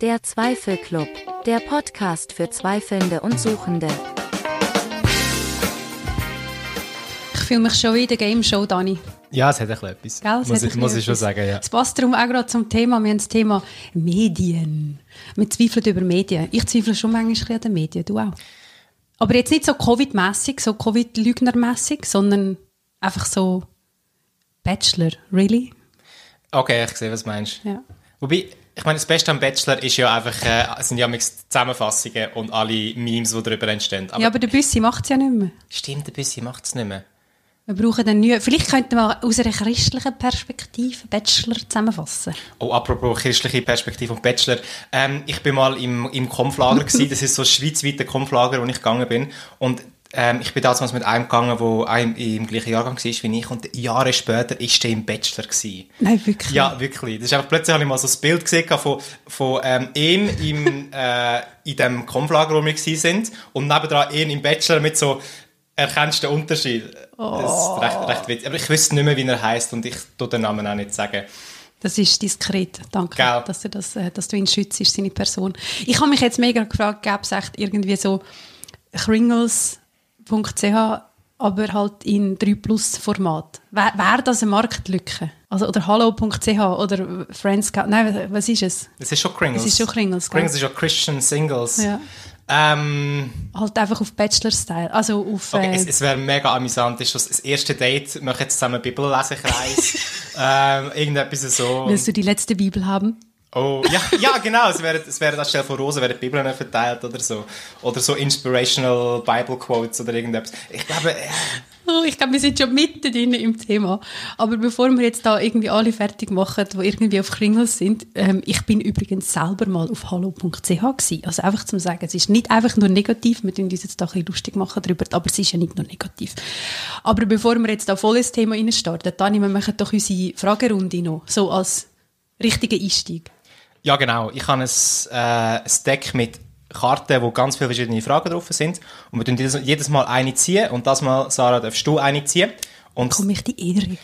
Der Zweifelclub, der Podcast für Zweifelnde und Suchende. Ich fühle mich schon wie in der Game Show, Dani. Ja, es hat ein etwas. Gell, es muss ich, muss ich schon sagen, ja. Es passt darum auch gerade zum Thema. Wir haben das Thema Medien. Wir zweifeln über Medien. Ich zweifle schon manchmal ein bisschen an den Medien, du auch. Aber jetzt nicht so Covid-mässig, so Covid-Lügner-mässig, sondern einfach so Bachelor. Really? Okay, ich sehe, was du meinst. Ja. Wobei, ich meine, das Beste am Bachelor ist ja einfach, äh, sind ja Zusammenfassungen und alle Memes, die darüber entstehen. Aber, ja, aber der Büssi macht es ja nicht mehr. stimmt, ein bisschen macht es nicht mehr. Wir brauchen dann nie. Vielleicht könnten wir aus einer christlichen Perspektive Bachelor zusammenfassen. Oh, apropos christliche Perspektive und Bachelor. Ähm, ich bin mal im, im gewesen. Das ist so ein schweizweiter Konflager, wo ich gegangen bin. Und ähm, ich bin damals mit einem gegangen, der im, im gleichen Jahrgang war wie ich. Und Jahre später ist der im Bachelor gewesen. Nein, wirklich. Ja, wirklich. Das ist einfach, plötzlich habe ich mal so ein Bild gesehen von, von ähm, ihm im, äh, in dem Konflager, wo wir waren. Und nebendran ihn im Bachelor mit so, erkennst du den Unterschied? Das ist recht, recht witzig. Aber ich wüsste nicht mehr, wie er heißt und ich tue den Namen auch nicht sagen. Das ist diskret. Danke, Gell. dass du, das, äh, dass du ihn schützt, seine Person. Ich habe mich jetzt mega gefragt, gäbe es echt irgendwie so kringles.ch, aber halt in 3 Plus Format. Wäre wär das eine Marktlücke? Also, oder hallo.ch oder Friends, nein, was ist es? Es ist schon Kringles. Es ist schon Kringles? Kringles ist ja Christian Singles. Ja. Ähm, Halt einfach auf Bachelor-Style, also auf... okay, äh, es, es wäre mega amüsant. Ist das, das erste Date, wir jetzt zusammen einen Bibellesekreis. ähm, irgendetwas so. willst du die letzte Bibel haben? Oh, ja, ja genau. Es wäre, es wäre anstelle von Rosen werden Bibeln verteilt oder so. Oder so Inspirational Bible Quotes oder irgendetwas. Ich glaube, äh, Oh, ich glaube, wir sind schon mitten drin im Thema. Aber bevor wir jetzt da irgendwie alle fertig machen, die irgendwie auf Kringels sind, ähm, ich bin übrigens selber mal auf hallo.ch gewesen. Also einfach zum sagen, es ist nicht einfach nur negativ, wir tun uns jetzt da ein bisschen lustig machen darüber, aber es ist ja nicht nur negativ. Aber bevor wir jetzt da voll ins Thema reinstarten, Dani, wir machen doch unsere Fragerunde noch, so als richtigen Einstieg. Ja genau. Ich habe ein, äh, ein Deck mit Karten, wo ganz viele verschiedene Fragen drauf sind. Und wir tun jedes, jedes Mal eine ziehen. Und das Mal, Sarah, darfst du eine ziehen. Und Komme ich die Ehre?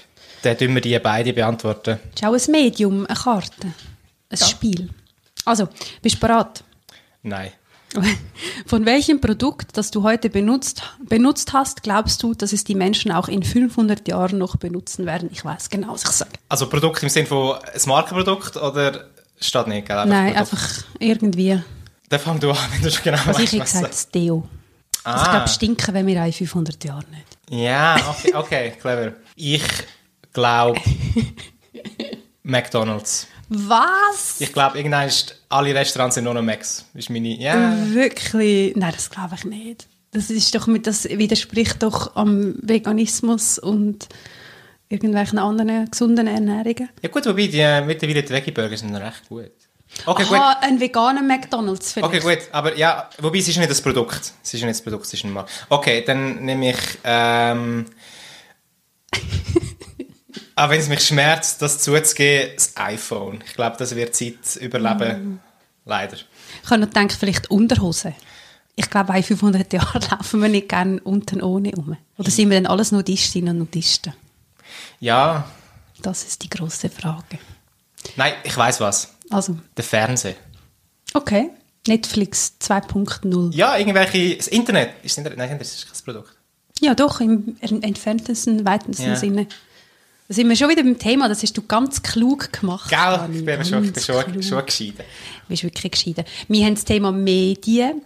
dann tun wir die beide beantworten. Das ist auch ein Medium, eine Karte, ein Spiel. Also, bist du bereit? Nein. Von welchem Produkt, das du heute benutzt, benutzt hast, glaubst du, dass es die Menschen auch in 500 Jahren noch benutzen werden? Ich weiß genau, was ich sage. Also Produkt im Sinne von ein Markenprodukt oder steht nicht, gell? Nein, Produkt. einfach irgendwie. Dann fang du an, wenn du schon genau Also ich weißt, hätte was gesagt, das Deo. Also ich Ah. glaube, stinken wenn wir in 500 Jahren nicht. Ja, okay, okay, clever. Ich glaube McDonalds. Was? Ich glaube, irgendwann ist alle Restaurants sind nur noch Macs. Ist meine, ja. Wirklich? Nein, das glaube ich nicht. Das, ist doch mit, das widerspricht doch am Veganismus und irgendwelchen anderen gesunden Ernährungen. Ja gut, wobei die äh, mittlerweile die Veggie-Burger sind recht gut. Okay, gut. Aha, ein veganer McDonalds vielleicht. Okay, gut, aber ja, wobei es ist nicht das Produkt. Es ist nicht das Produkt, es ist ein Markt. Okay, dann nehme ich, ähm, auch wenn es mich schmerzt, das zuzugeben, das iPhone. Ich glaube, das wird Zeit überleben. Leider. Ich habe noch gedacht, vielleicht Unterhose. Ich glaube, in 500 Jahren laufen wir nicht gerne unten ohne um. Oder sind wir dann alles Nudistinnen und Nudisten? Ja, Das ist die große Frage. nein, ich weiß was. Also, Der Fernseher. okay. Netflix 2.0. Ja, irgendwelche, das Internet. Ist das Internet? Nein, das ist kein Produkt. Ja, doch, im entferntesten, weitesten Ja. Sinne. Da sind wir schon wieder beim Thema, das hast du ganz klug gemacht. Gell, Dani, ich bin schon, ich bin schon, schon gescheiden. Du bist wirklich gescheiden. Wir haben das Thema Medien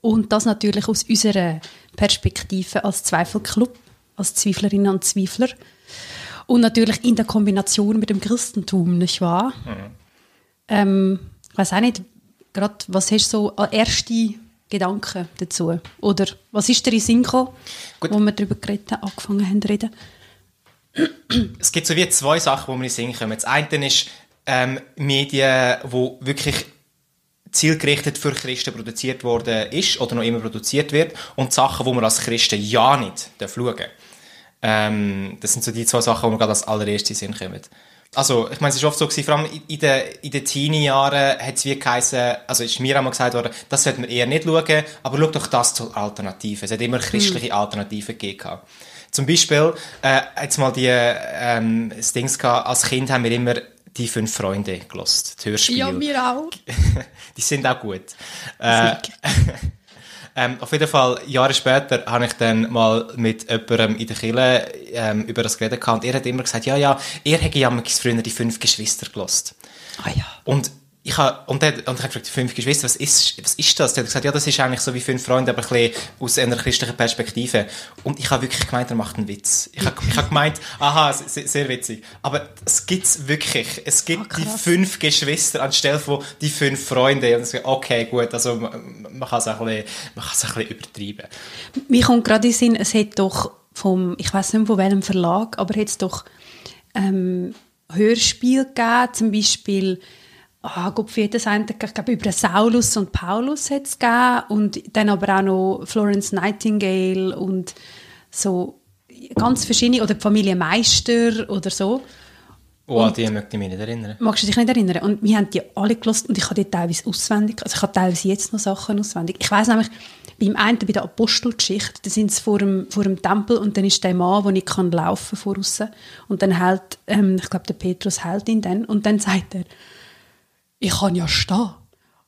und das natürlich aus unserer Perspektive als Zweifelclub, als Zweiflerinnen und Zweifler. Und natürlich in der Kombination mit dem Christentum, nicht wahr? Ähm, ich weiß auch nicht, gerade was hast du so als erste Gedanken dazu? Oder was ist dir in Sinn gekommen, wo wir darüber geredet haben, angefangen haben zu reden? es gibt so wie zwei Sachen, die mir in Sinn kommen. Das eine ist ähm, Medien, wo wirklich zielgerichtet für Christen produziert worden ist oder noch immer produziert wird und Sachen, wo man als Christen ja nicht schauen darf. Ähm, das sind so die zwei Sachen, die mir gerade als allererstes in den Sinn kommen. Also, ich meine, es ist oft so gewesen, vor allem in- den, in den Teenie-Jahren hat es wie geheißen, also ist mir einmal gesagt worden, das sollte man eher nicht schauen, aber schau doch das zur Alternative. Es hat immer christliche Alternativen gegeben. Zum Beispiel, äh, jetzt mal die, ähm, das Dings gehabt, als Kind haben wir immer die fünf Freunde gelost, die Hörspiele. Ja, mir auch. die sind auch gut. Äh, ähm, auf jeden Fall, Jahre später habe ich dann mal mit jemandem in der Kirche ähm, über das geredet gehabt und er hat immer gesagt, ja, ja, er hätte ja früher die fünf Geschwister gelost. Ah ja. Und ich habe, und, dann, und ich habe gefragt, fünf Geschwister, was ist, was ist das? Der hat gesagt, ja, das ist eigentlich so wie fünf Freunde, aber ein bisschen aus einer christlichen Perspektive. Und ich habe wirklich gemeint, er macht einen Witz. Ich habe, ich habe gemeint, aha, sehr, sehr witzig. Aber es gibt's wirklich. Es gibt Ah, die fünf Geschwister anstelle von die fünf Freunde. Und ich sage, okay, gut, also man man kann es ein bisschen, man kann es ein bisschen übertreiben. Mir kommt gerade in den Sinn, es hat doch vom, ich weiß nicht von welchem Verlag, aber hat es doch ähm, Hörspiel gegeben, zum Beispiel, ah, Gott, wie hat das eine, ich glaube, über Saulus und Paulus hat es gegeben und dann aber auch noch Florence Nightingale und so ganz verschiedene, oder die Familie Meister oder so. Oh, an die möchte ich mich nicht erinnern. Magst du dich nicht erinnern? Und wir haben die alle gelost und ich habe die teilweise auswendig. Also ich habe teilweise jetzt noch Sachen auswendig. Ich weiß nämlich, beim einen, bei der Apostelgeschichte, da sind sie vor dem, vor dem Tempel und dann ist der Mann, der nicht kann laufen von außen. Und dann hält, ähm, ich glaube, der Petrus hält ihn dann und dann sagt er, ich kann ja stehen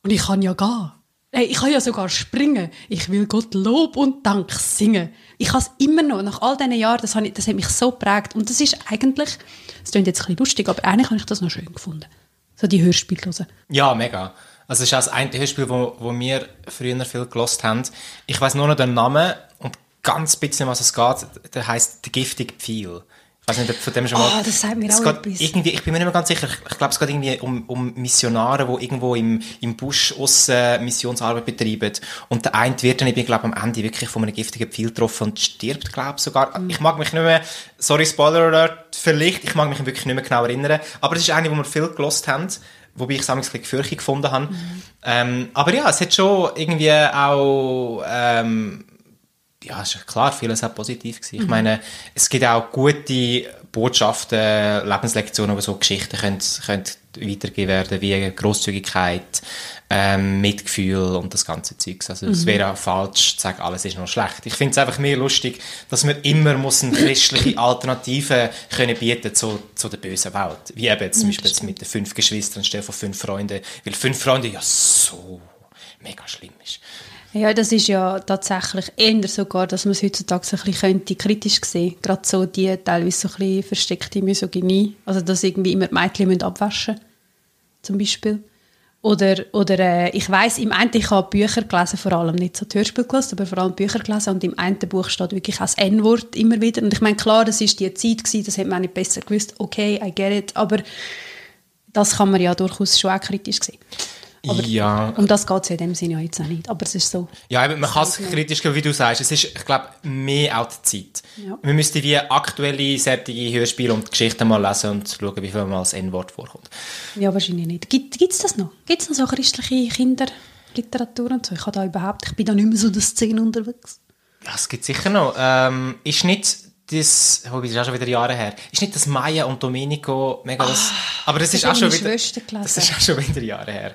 und ich kann ja gehen. Hey, ich kann ja sogar springen. Ich will Gott Lob und Dank singen. Ich kann es immer noch, nach all diesen Jahren, das, habe ich, das hat mich so geprägt. Und das ist eigentlich, das klingt jetzt ein bisschen lustig, aber eigentlich habe ich das noch schön gefunden. So die Hörspiele. Ja, mega. Also es ist auch das eine Hörspiel, wo, wo wir früher viel gelost haben. Ich weiß nur noch den Namen und ganz bisschen, was es geht. Der heißt «Der giftige Pfeil». Ich weiß nicht, von dem schon mal... Ah, das sagt mir es auch geht. Irgendwie, ich bin mir nicht mehr ganz sicher. Ich, ich glaube, es geht irgendwie um, um Missionare, die irgendwo im, im Busch aussen Missionsarbeit betreiben. Und der eine wird dann, ich glaube am Ende wirklich von einem giftigen Pfeil getroffen und stirbt, glaube ich, sogar. Mhm. Ich mag mich nicht mehr... Sorry, Spoiler Alert, vielleicht. Ich mag mich wirklich nicht mehr genau erinnern. Aber es ist eine, wo wir viel gelost haben. Wobei ich es ein bisschen gefürchtet gefunden habe. Ähm, aber ja, es hat schon irgendwie auch... Ähm, ja, ist klar, vieles auch positiv gewesen. Ich meine, es gibt auch gute Botschaften, Lebenslektionen, wo so Geschichten können, können weitergegeben werden, wie Großzügigkeit, ähm, Mitgefühl und das ganze Zeugs. Also es wäre auch falsch zu sagen, alles ist noch schlecht. Ich finde es einfach mehr lustig, dass man immer muss eine christliche Alternative können bieten zu, zu der bösen Welt. Wie eben jetzt zum Beispiel jetzt mit den fünf Geschwistern anstelle von fünf Freunden, weil fünf Freunde ja so mega schlimm ist. Ja, das ist ja tatsächlich eher sogar, dass man es heutzutage so ein bisschen könnte, kritisch sehen Gerade so die teilweise so ein bisschen versteckte Misogynie. Also, dass irgendwie immer die Mädchen müssen abwaschen müssen, zum Beispiel. Oder, oder äh, ich weiß im einen, ich habe Bücher gelesen, vor allem nicht so die Hörspiele gelesen, aber vor allem Bücher gelesen und im einen Buch steht wirklich auch das N-Wort immer wieder. Und ich meine, klar, das ist die Zeit gewesen, das hätte man nicht besser gewusst. Okay, I get it. Aber das kann man ja durchaus schon auch kritisch sehen. Aber ja, um das geht es in dem Sinne ja jetzt auch nicht. Aber es ist so. Ja, eben, man kann es kritisch gehen, wie du sagst. Es ist, ich glaube, mehr auch die Zeit. Ja. Wir müssten wie aktuelle, sättige Hörspiele und Geschichten mal lesen und schauen, wie viel mal das N-Wort vorkommt. Ja, wahrscheinlich nicht. Gibt es das noch? Gibt es noch so christliche Kinderliteratur und so? Ich, habe da überhaupt, ich bin da nicht mehr so in der Szene unterwegs. Ja, es gibt sicher noch. Ähm, ist nicht das, wobei, das ist auch schon wieder Jahre her, ist nicht das Maya und Domenico mega das, aber das, das ist auch schon wieder, das ist auch schon wieder Jahre her.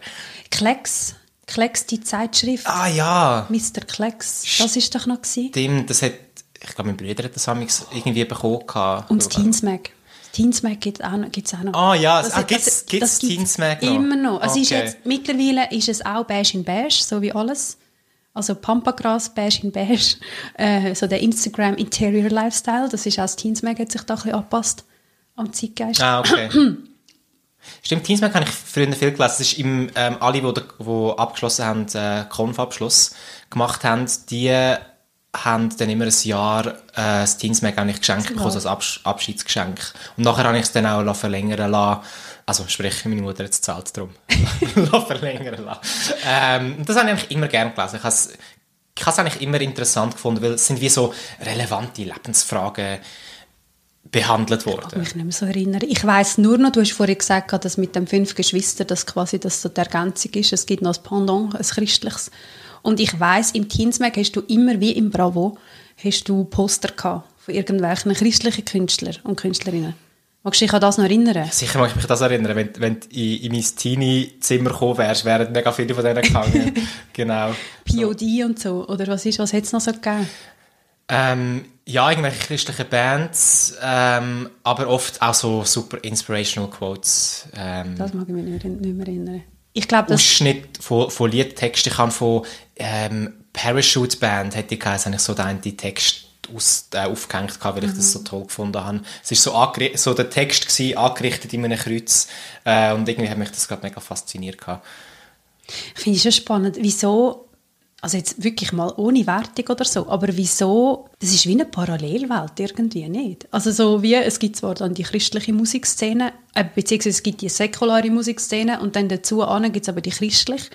Klecks. Klecks, die Zeitschrift. Ah ja, Mr. Klecks. Das ist doch noch gewesen. stimmt, das hat, ich glaube, mein Bruder hat das amigs irgendwie bekommen. gehabt. Und das Teensmag. Teensmag gibt es auch, auch noch. Ah ja, ah, das- gibt's das gibt's Teensmag noch? Immer noch. Also ist Okay. jetzt, mittlerweile ist es auch beige in beige, so wie alles. Also Pampagras, beige in beige. Äh, so der Instagram Interior Lifestyle, das ist auch das Teensmag, hat sich da ein bisschen angepasst am Zeitgeist. Ah, okay. Stimmt, Teamsmack habe ich früher viel gelesen. Das ist im, ähm, alle, die, die abgeschlossen haben, äh, Konf-Abschluss gemacht haben, die haben dann immer ein Jahr äh, das Teamsmack eigentlich geschenkt bekommen, so als Absch Abschiedsgeschenk. Und nachher habe ich es dann auch verlängern lassen. Also sprich, meine Mutter hat es zahlt darum. Verlängern lassen. Ähm, das habe ich eigentlich immer gerne gelesen. Ich habe es ich habe es eigentlich immer interessant gefunden, weil es sind wie so relevante Lebensfragen behandelt Ich worden. kann mich nicht mehr so erinnern. Ich weiß nur noch, du hast vorhin gesagt, dass mit den fünf Geschwistern das quasi das so die Ergänzung ist. Es gibt noch ein Pendant, ein christliches. Und ich weiß, im Teensmag hast du immer wie im Bravo hast du Poster gehabt von irgendwelchen christlichen Künstlern und Künstlerinnen. Magst du dich an das noch erinnern? Sicher mag ich mich das erinnern, wenn, wenn du in, in mein Teenie-Zimmer gekommen wärst, wären mega viele von denen gegangen. genau. POD und so. Oder was ist, was hat es noch so gegeben? Ähm, ja, irgendwelche christlichen Bands, ähm, aber oft auch so super inspirational Quotes. Ähm, Das mag ich mich nicht, nicht mehr erinnern. Ich glaube, das... Ausschnitt von, von Liedtexten. Ich habe von ähm, Parachute Band, hätte ich geheißen, habe ich so den Text aus, äh, aufgehängt, gehabt, weil ich das so toll gefunden habe. Es ist so, so der Text gewesen, angerichtet in einem Kreuz äh, und irgendwie hat mich das gerade mega fasziniert. Gehabt. Ich finde es schon spannend, wieso, also jetzt wirklich mal ohne Wertung oder so, aber wieso, das ist wie eine Parallelwelt irgendwie, nicht? Also so wie, es gibt zwar dann die christliche Musikszene, äh, beziehungsweise es gibt die säkulare Musikszene und dann dazu gibt es aber die christliche.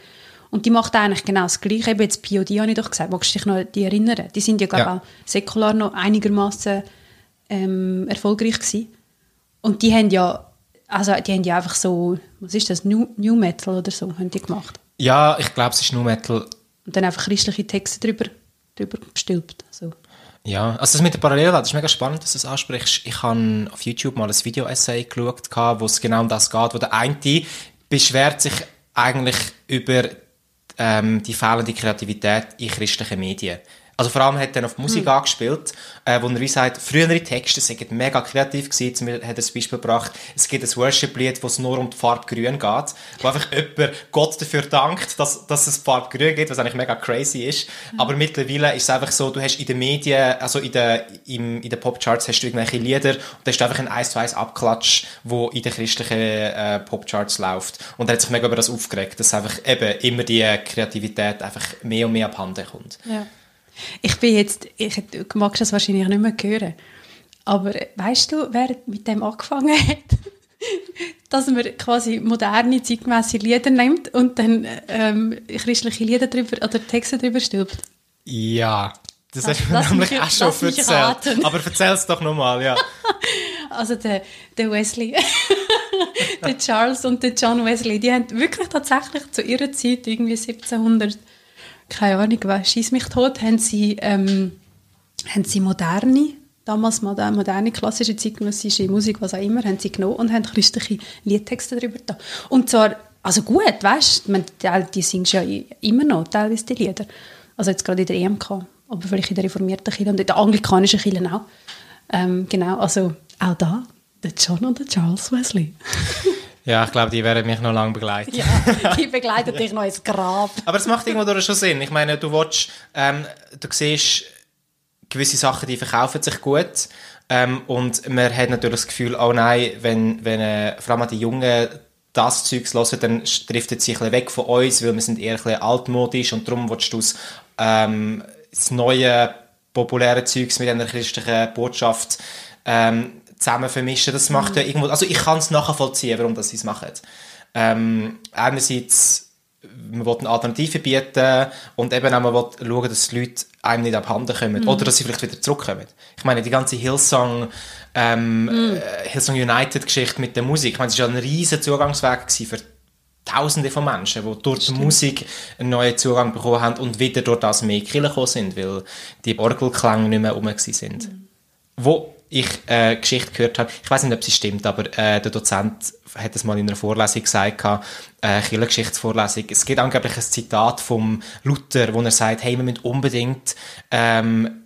Und die macht eigentlich genau das Gleiche. Eben jetzt Pio, die habe ich doch gesagt. Magst du dich noch die erinnern? Die sind ja, glaube ich, Ja. auch säkular noch einigermaßen ähm, erfolgreich gewesen. Und die haben ja, also die haben ja einfach so, was ist das, New, New Metal oder so, haben die gemacht. Ja, ich glaube, es ist nur Metal. Und dann einfach christliche Texte drüber, drüber gestülpt. So. Ja, also das mit der Parallelwelt, das ist mega spannend, dass du das ansprichst. Ich habe auf YouTube mal ein Video-Essay geschaut, wo es genau um das geht, wo der eine beschwert sich eigentlich über ähm, die fehlende Kreativität in christlichen Medien. Also vor allem hat er auf die Musik angespielt, äh, wo er wie sagt, frühere Texte sind mega kreativ gewesen. Zum Beispiel hat er das Beispiel gebracht, es gibt ein Worship-Lied, wo es nur um die Farbe grün geht, wo einfach jemand Gott dafür dankt, dass, dass es die Farbe grün gibt, was eigentlich mega crazy ist. Aber mittlerweile ist es einfach so, du hast in den Medien, also in den, im, in den Popcharts hast du irgendwelche Lieder und da ist einfach ein 1 zu 1 Abklatsch, wo in den christlichen äh, Popcharts läuft. Und er hat sich mega über das aufgeregt, dass einfach eben immer die Kreativität einfach mehr und mehr abhanden kommt. Ja. Ich bin jetzt, ich, du magst das wahrscheinlich nicht mehr hören, aber weißt du, wer mit dem angefangen hat? Dass man quasi moderne, zeitgemäße Lieder nimmt und dann ähm, christliche Lieder drüber oder Texte drüber stülpt. Ja. Das Lass- hast du nämlich mich- auch schon erzählt. raten. Aber erzähl es doch nochmal, ja. Also der, der Wesley, der Charles und der John Wesley, die haben wirklich tatsächlich zu ihrer Zeit, irgendwie 1700, keine Ahnung, was, schieß mich tot, haben sie, ähm, haben sie moderne, damals moder- moderne, klassische, zeitgenössische Musik, was auch immer, haben sie genommen und haben christliche Liedtexte darüber da. Und zwar, also gut, weißt du, die, singst ja immer noch, teilweise die Lieder. Also jetzt gerade in der EMK, aber vielleicht in der reformierten Kirche und in der anglikanischen Kirche auch. Ähm, genau, also auch da, der John und der Charles Wesley. Ja, ich glaube, die werden mich noch lange begleiten. Ja, die begleiten dich noch ins Grab. Aber es macht irgendwo schon Sinn. Ich meine, du willst, ähm, du siehst, gewisse Sachen, die verkaufen sich gut. Ähm, und man hat natürlich das Gefühl, oh nein, wenn, wenn äh, vor allem die Jungen das Zeugs hören, dann driftet sie ein bisschen weg von uns, weil wir sind eher ein bisschen altmodisch und darum willst du das, ähm, das neue, populäre Zeugs mit einer christlichen Botschaft ähm, zusammen vermischen. Das macht ja irgendwo, also ich kann es nachvollziehen, warum das sie es machen. Ähm, einerseits man will eine Alternative bieten und eben auch man will schauen, dass die Leute einem nicht abhanden kommen oder dass sie vielleicht wieder zurückkommen. Ich meine, die ganze Hillsong, ähm, äh, Hillsong United Geschichte mit der Musik, ich meine, es war ja ein riesen Zugangsweg für Tausende von Menschen, die durch die Musik einen neuen Zugang bekommen haben und wieder durch das mehr Kirche gekommen sind, weil die Orgelklänge nicht mehr rum gewesen sind. Wo ich äh, Geschichte gehört habe, ich weiß nicht, ob sie stimmt, aber äh, der Dozent hat es mal in einer Vorlesung gesagt, äh, Kirchengeschichtsvorlesung. Es gibt angeblich ein Zitat vom Luther, wo er sagt, hey, wir müssen unbedingt ähm,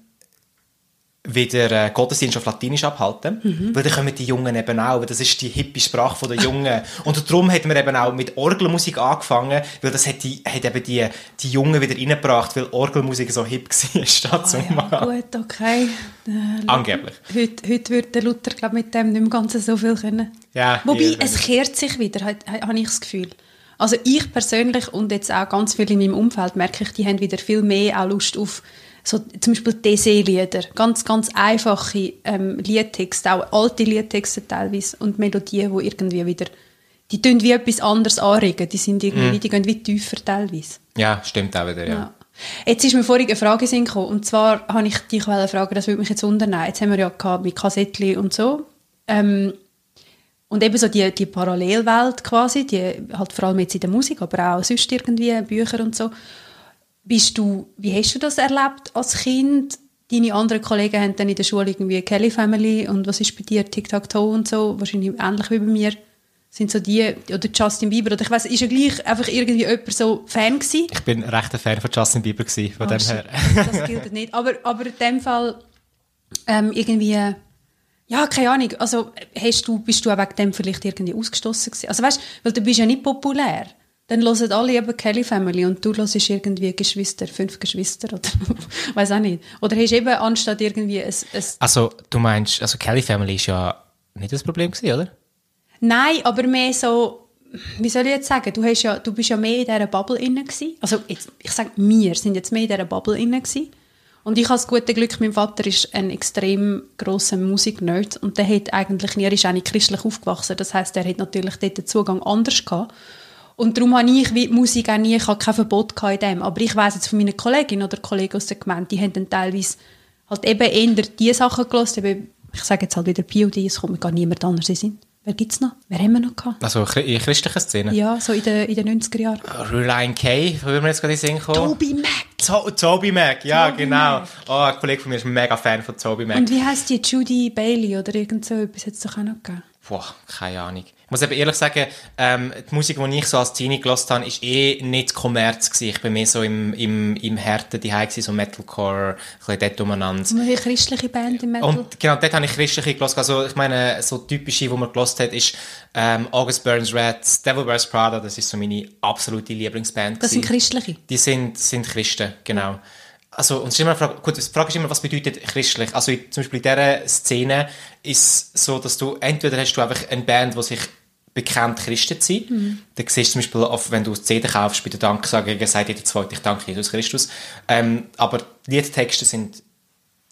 wieder äh, Gottesdienst auf Latinisch abhalten, weil dann kommen die Jungen eben auch, weil das ist die hippie Sprache der Jungen. Und darum hat man eben auch mit Orgelmusik angefangen, weil das hat, die, hat eben die, die Jungen wieder reingebracht, weil Orgelmusik so hip war, statt zum Ja, gut, okay. Äh, Angeblich. Heute, heute würde der Luther glaub, mit dem nicht im Ganzen so viel können. Ja, Wobei, es kehrt sich wieder, habe hab ich das Gefühl. Also ich persönlich und jetzt auch ganz viele in meinem Umfeld merke ich, die haben wieder viel mehr auch Lust auf so zum Beispiel DC-Lieder, ganz, ganz einfache ähm, Liedtexte, auch alte Liedtexte teilweise und Melodien, die irgendwie wieder, die tun wie etwas anderes anregen, die sind irgendwie, die gehen wie tiefer teilweise. Ja, stimmt auch wieder, ja. Ja. Jetzt ist mir vorhin eine Frage gekommen, und zwar habe ich dich fragen, das würde mich jetzt wundern. Jetzt haben wir ja gehabt mit Kassettli und so. Ähm, und eben so die, die Parallelwelt quasi, die halt vor allem jetzt in der Musik, aber auch sonst irgendwie, Bücher und so. Bist du, wie hast du das erlebt als Kind? Deine anderen Kollegen haben dann in der Schule irgendwie Kelly Family und was ist bei dir, Tic-Tac-Toe und so, wahrscheinlich ähnlich wie bei mir. sind so die, oder Justin Bieber, oder ich weiß, ist ja gleich einfach irgendwie jemand so Fan gewesen? Ich bin recht ein Fan von Justin Bieber gewesen, von Ah, dem her. shit. Das gilt nicht. Aber, aber in dem Fall ähm, irgendwie, ja, keine Ahnung, also hast du, bist du auch wegen dem vielleicht irgendwie ausgestoßen gewesen? Also weißt du, weil du bist ja nicht populär. Dann hören alle eben Kelly Family und du hörst irgendwie Geschwister, fünf Geschwister oder weiß auch nicht. Oder hast du eben anstatt irgendwie ein, ein Also, du meinst, also Kelly Family ist ja nicht das Problem gewesen, oder? Nein, aber mehr so, wie soll ich jetzt sagen, du, hast ja, du bist ja mehr in dieser Bubble inne gewesen. Also jetzt, ich sage, wir sind jetzt mehr in dieser Bubble inne gewesen. Und ich habe das gute Glück, mein Vater ist ein extrem grosser Musiknerd und der hat eigentlich, er ist auch nicht christlich aufgewachsen, das heißt, er hat natürlich dort den Zugang anders gehabt. Und darum habe ich wie die Musik auch nie, ich habe kein Verbot in dem. Aber ich weiss jetzt von meinen Kolleginnen oder Kollegen aus der Gemeinde, die haben dann teilweise halt eben eher die Sachen gelassen, eben, ich sage jetzt halt wieder POD, es kommt mir gar niemand anders in Sinn. Wer gibt es noch? Wer haben wir noch gehabt? Also in christlichen Szenen. Ja, so in den, in den 90er Jahren. Reliant K, würde mir jetzt gerade in den Sinn kommen. Toby Mac! To Toby Mac, ja, Toby genau. Mac. Oh, ein Kollege von mir ist ein mega Fan von Toby Mac. Und wie heisst die? Judy Bailey oder irgend so etwas hat es doch auch noch gegeben. Boah, keine Ahnung. Ich muss eben ehrlich sagen, ähm, die Musik, die ich so als Teenie gehört habe, ist eh nicht Kommerz gewesen. Ich bin mehr so im, im, im Härten daheim gewesen, so Metalcore, ein bisschen dort umeinander. Und eine christliche Band im Metal. Und genau, dort habe ich christliche gehört. Also, ich meine, so typische, die man gehört hat, ist ähm, August Burns Red, Devil Wears Prada, das ist so meine absolute Lieblingsband. das sind gewesen. christliche. Die sind, sind Christen, genau. Also, und es ist immer eine Frage, gut, die Frage ist immer, was bedeutet christlich? Also, zum Beispiel in dieser Szene ist es so, dass du, entweder hast du einfach eine Band, die sich bekannt Christen zu sein. Dann siehst du zum Beispiel, oft, wenn du CD kaufst, bei der Danksagung, sagt jeder Zweite, ich danke Jesus Christus. Ähm, aber die Liedtexte sind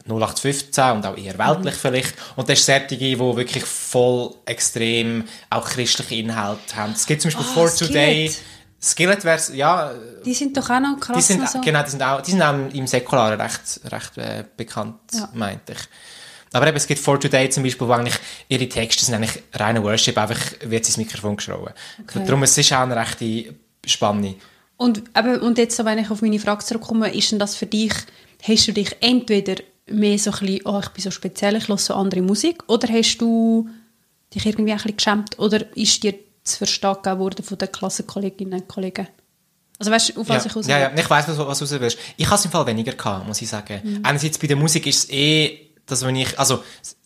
0815 und auch eher weltlich vielleicht. Und das ist solche, die wirklich voll extrem auch christliche Inhalte haben. Es gibt zum Beispiel Ah, For. Today. Skillet wäre ja, Die sind doch auch noch krass. die sind, so. genau, die sind auch, die sind auch im Säkularen recht, recht äh, bekannt, Ja. meinte ich. Aber eben, es gibt For Today zum Beispiel, wo eigentlich ihre Texte sind eigentlich reiner Worship, einfach wird sie ins Mikrofon geschrauben. Okay. Darum es ist auch eine rechte Spanne. Und, eben, und jetzt, so, wenn ich auf meine Frage zurückkomme, ist denn das für dich, hast du dich entweder mehr so ein bisschen, oh, ich bin so speziell, ich höre so andere Musik, oder hast du dich irgendwie ein bisschen geschämt, oder ist dir zu verstehen worden von den Klassenkolleginnen und Kollegen? Also weißt du, auf was ja, ich raus ja, ja, ich weiss, was, was du raus willst. Ich habe es im Fall weniger gehabt, muss ich sagen. Mhm. Einerseits bei der Musik ist es eh, dass wenn ich, also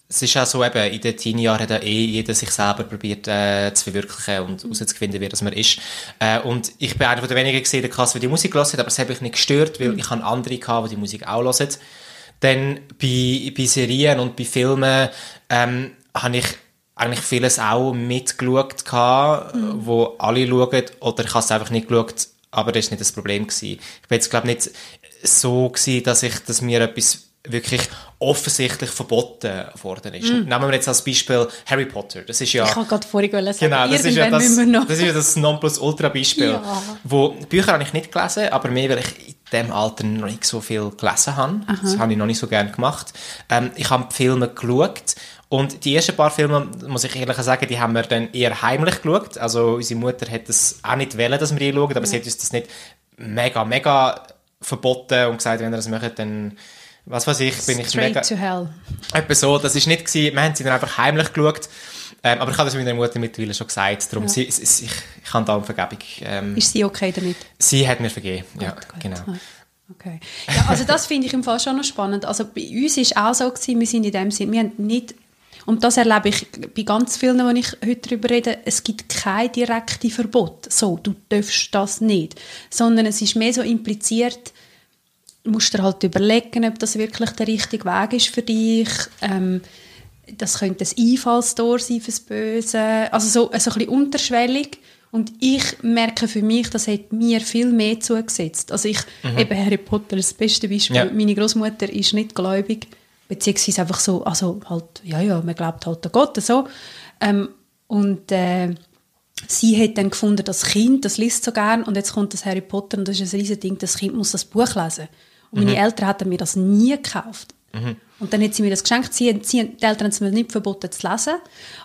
es ist auch so eben, in den Teenie-Jahren hat eh jeder sich selber probiert äh, zu verwirklichen und herauszufinden, wer das man ist. Äh, und ich bin einer von den wenigen gesehen, der Klasse, die die Musik gehört aber es hat mich nicht gestört, Mhm. weil ich habe andere gehabt, die die Musik auch hören. Dann bei, bei Serien und bei Filmen ähm, habe ich eigentlich vieles auch mitgeschaut, gehabt, Mhm. wo alle schauen, oder ich habe es einfach nicht geschaut, aber das war nicht das Problem. Gewesen. Ich bin jetzt, glaube nicht so gewesen, dass, ich, dass mir etwas wirklich offensichtlich verboten worden ist. Nehmen wir jetzt als Beispiel Harry Potter. Das ist ja... Ich habe gerade vorhin sagen, Genau, das ist ja das, das, ist ja das Nonplusultra-Beispiel. Ja. Wo Bücher habe ich nicht gelesen, aber mehr, weil ich in diesem Alter noch nicht so viel gelesen habe. Das habe ich noch nicht so gerne gemacht. Ähm, ich habe Filme geschaut und die ersten paar Filme, muss ich ehrlich sagen, die haben wir dann eher heimlich geschaut. Also unsere Mutter hat das auch nicht wollen, dass wir die schauen, aber sie hat uns das nicht mega, mega verboten und gesagt, wenn ihr das möchtet, dann was weiß ich, bin ich Straight mega... to hell. Etwa so, das ist nicht gewesen, wir haben sie dann einfach heimlich geschaut. Ähm, aber ich habe das meiner Mutter mittlerweile schon gesagt, darum, sie, sie, sie, ich, ich habe da um Vergebung. Ähm, Ist sie okay damit? sie hat mir vergeben, ja, Gut, gut. genau. Okay. Ja, also das finde ich im Fall schon noch spannend. Also bei uns ist auch so gewesen, wir sind in dem Sinn, wir haben nicht, und das erlebe ich bei ganz vielen, wo ich heute darüber rede, es gibt kein direktes Verbot. So, du darfst das nicht. Sondern es ist mehr so impliziert, musst dir halt überlegen, ob das wirklich der richtige Weg ist für dich. Ähm, das könnte ein Einfallstor sein fürs Böse. Also so, so ein bisschen unterschwellig. Und ich merke für mich, das hat mir viel mehr zugesetzt. Also ich, eben Harry Potter, das beste Beispiel. Ja. Meine Großmutter ist nicht gläubig, beziehungsweise einfach so, also halt, ja, ja, man glaubt halt an Gott, so. Ähm, und äh, sie hat dann gefunden, das Kind, das liest so gern und jetzt kommt das Harry Potter und das ist ein riesen Ding, das Kind muss das Buch lesen. Und meine Eltern hatten mir das nie gekauft. Und dann hat sie mir das geschenkt. Sie, sie, die Eltern haben es mir nicht verboten zu lesen.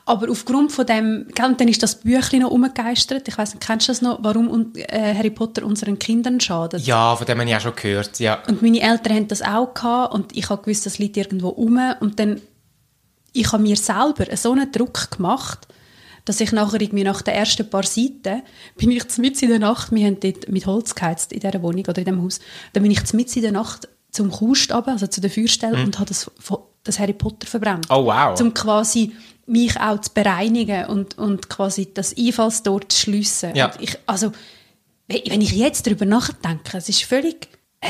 Aber aufgrund von dem, gell, und dann ist das Büchlein noch umgegeistert. Ich weiß nicht, kennst du das noch? Warum und, äh, Harry Potter unseren Kindern schadet? Ja, von dem habe ich auch schon gehört, ja. Und meine Eltern haben das auch gehabt und ich habe gewusst, das liegt irgendwo um. Und dann, ich habe mir selber so einen Druck gemacht, dass ich nachher irgendwie nach den ersten paar Seiten, bin ich mitten in der Nacht, wir haben dort mit Holz geheizt in dieser Wohnung oder in diesem Haus, dann bin ich mitten in der Nacht zum Kust runter, also zu der Feuerstelle, Mhm. und habe das, das Harry Potter verbrannt. Oh, wow. Um quasi mich auch zu bereinigen und, und quasi das Einfallstor zu schliessen. Ja. Ich, also, wenn wenn ich jetzt darüber nachdenke, es ist völlig, äh,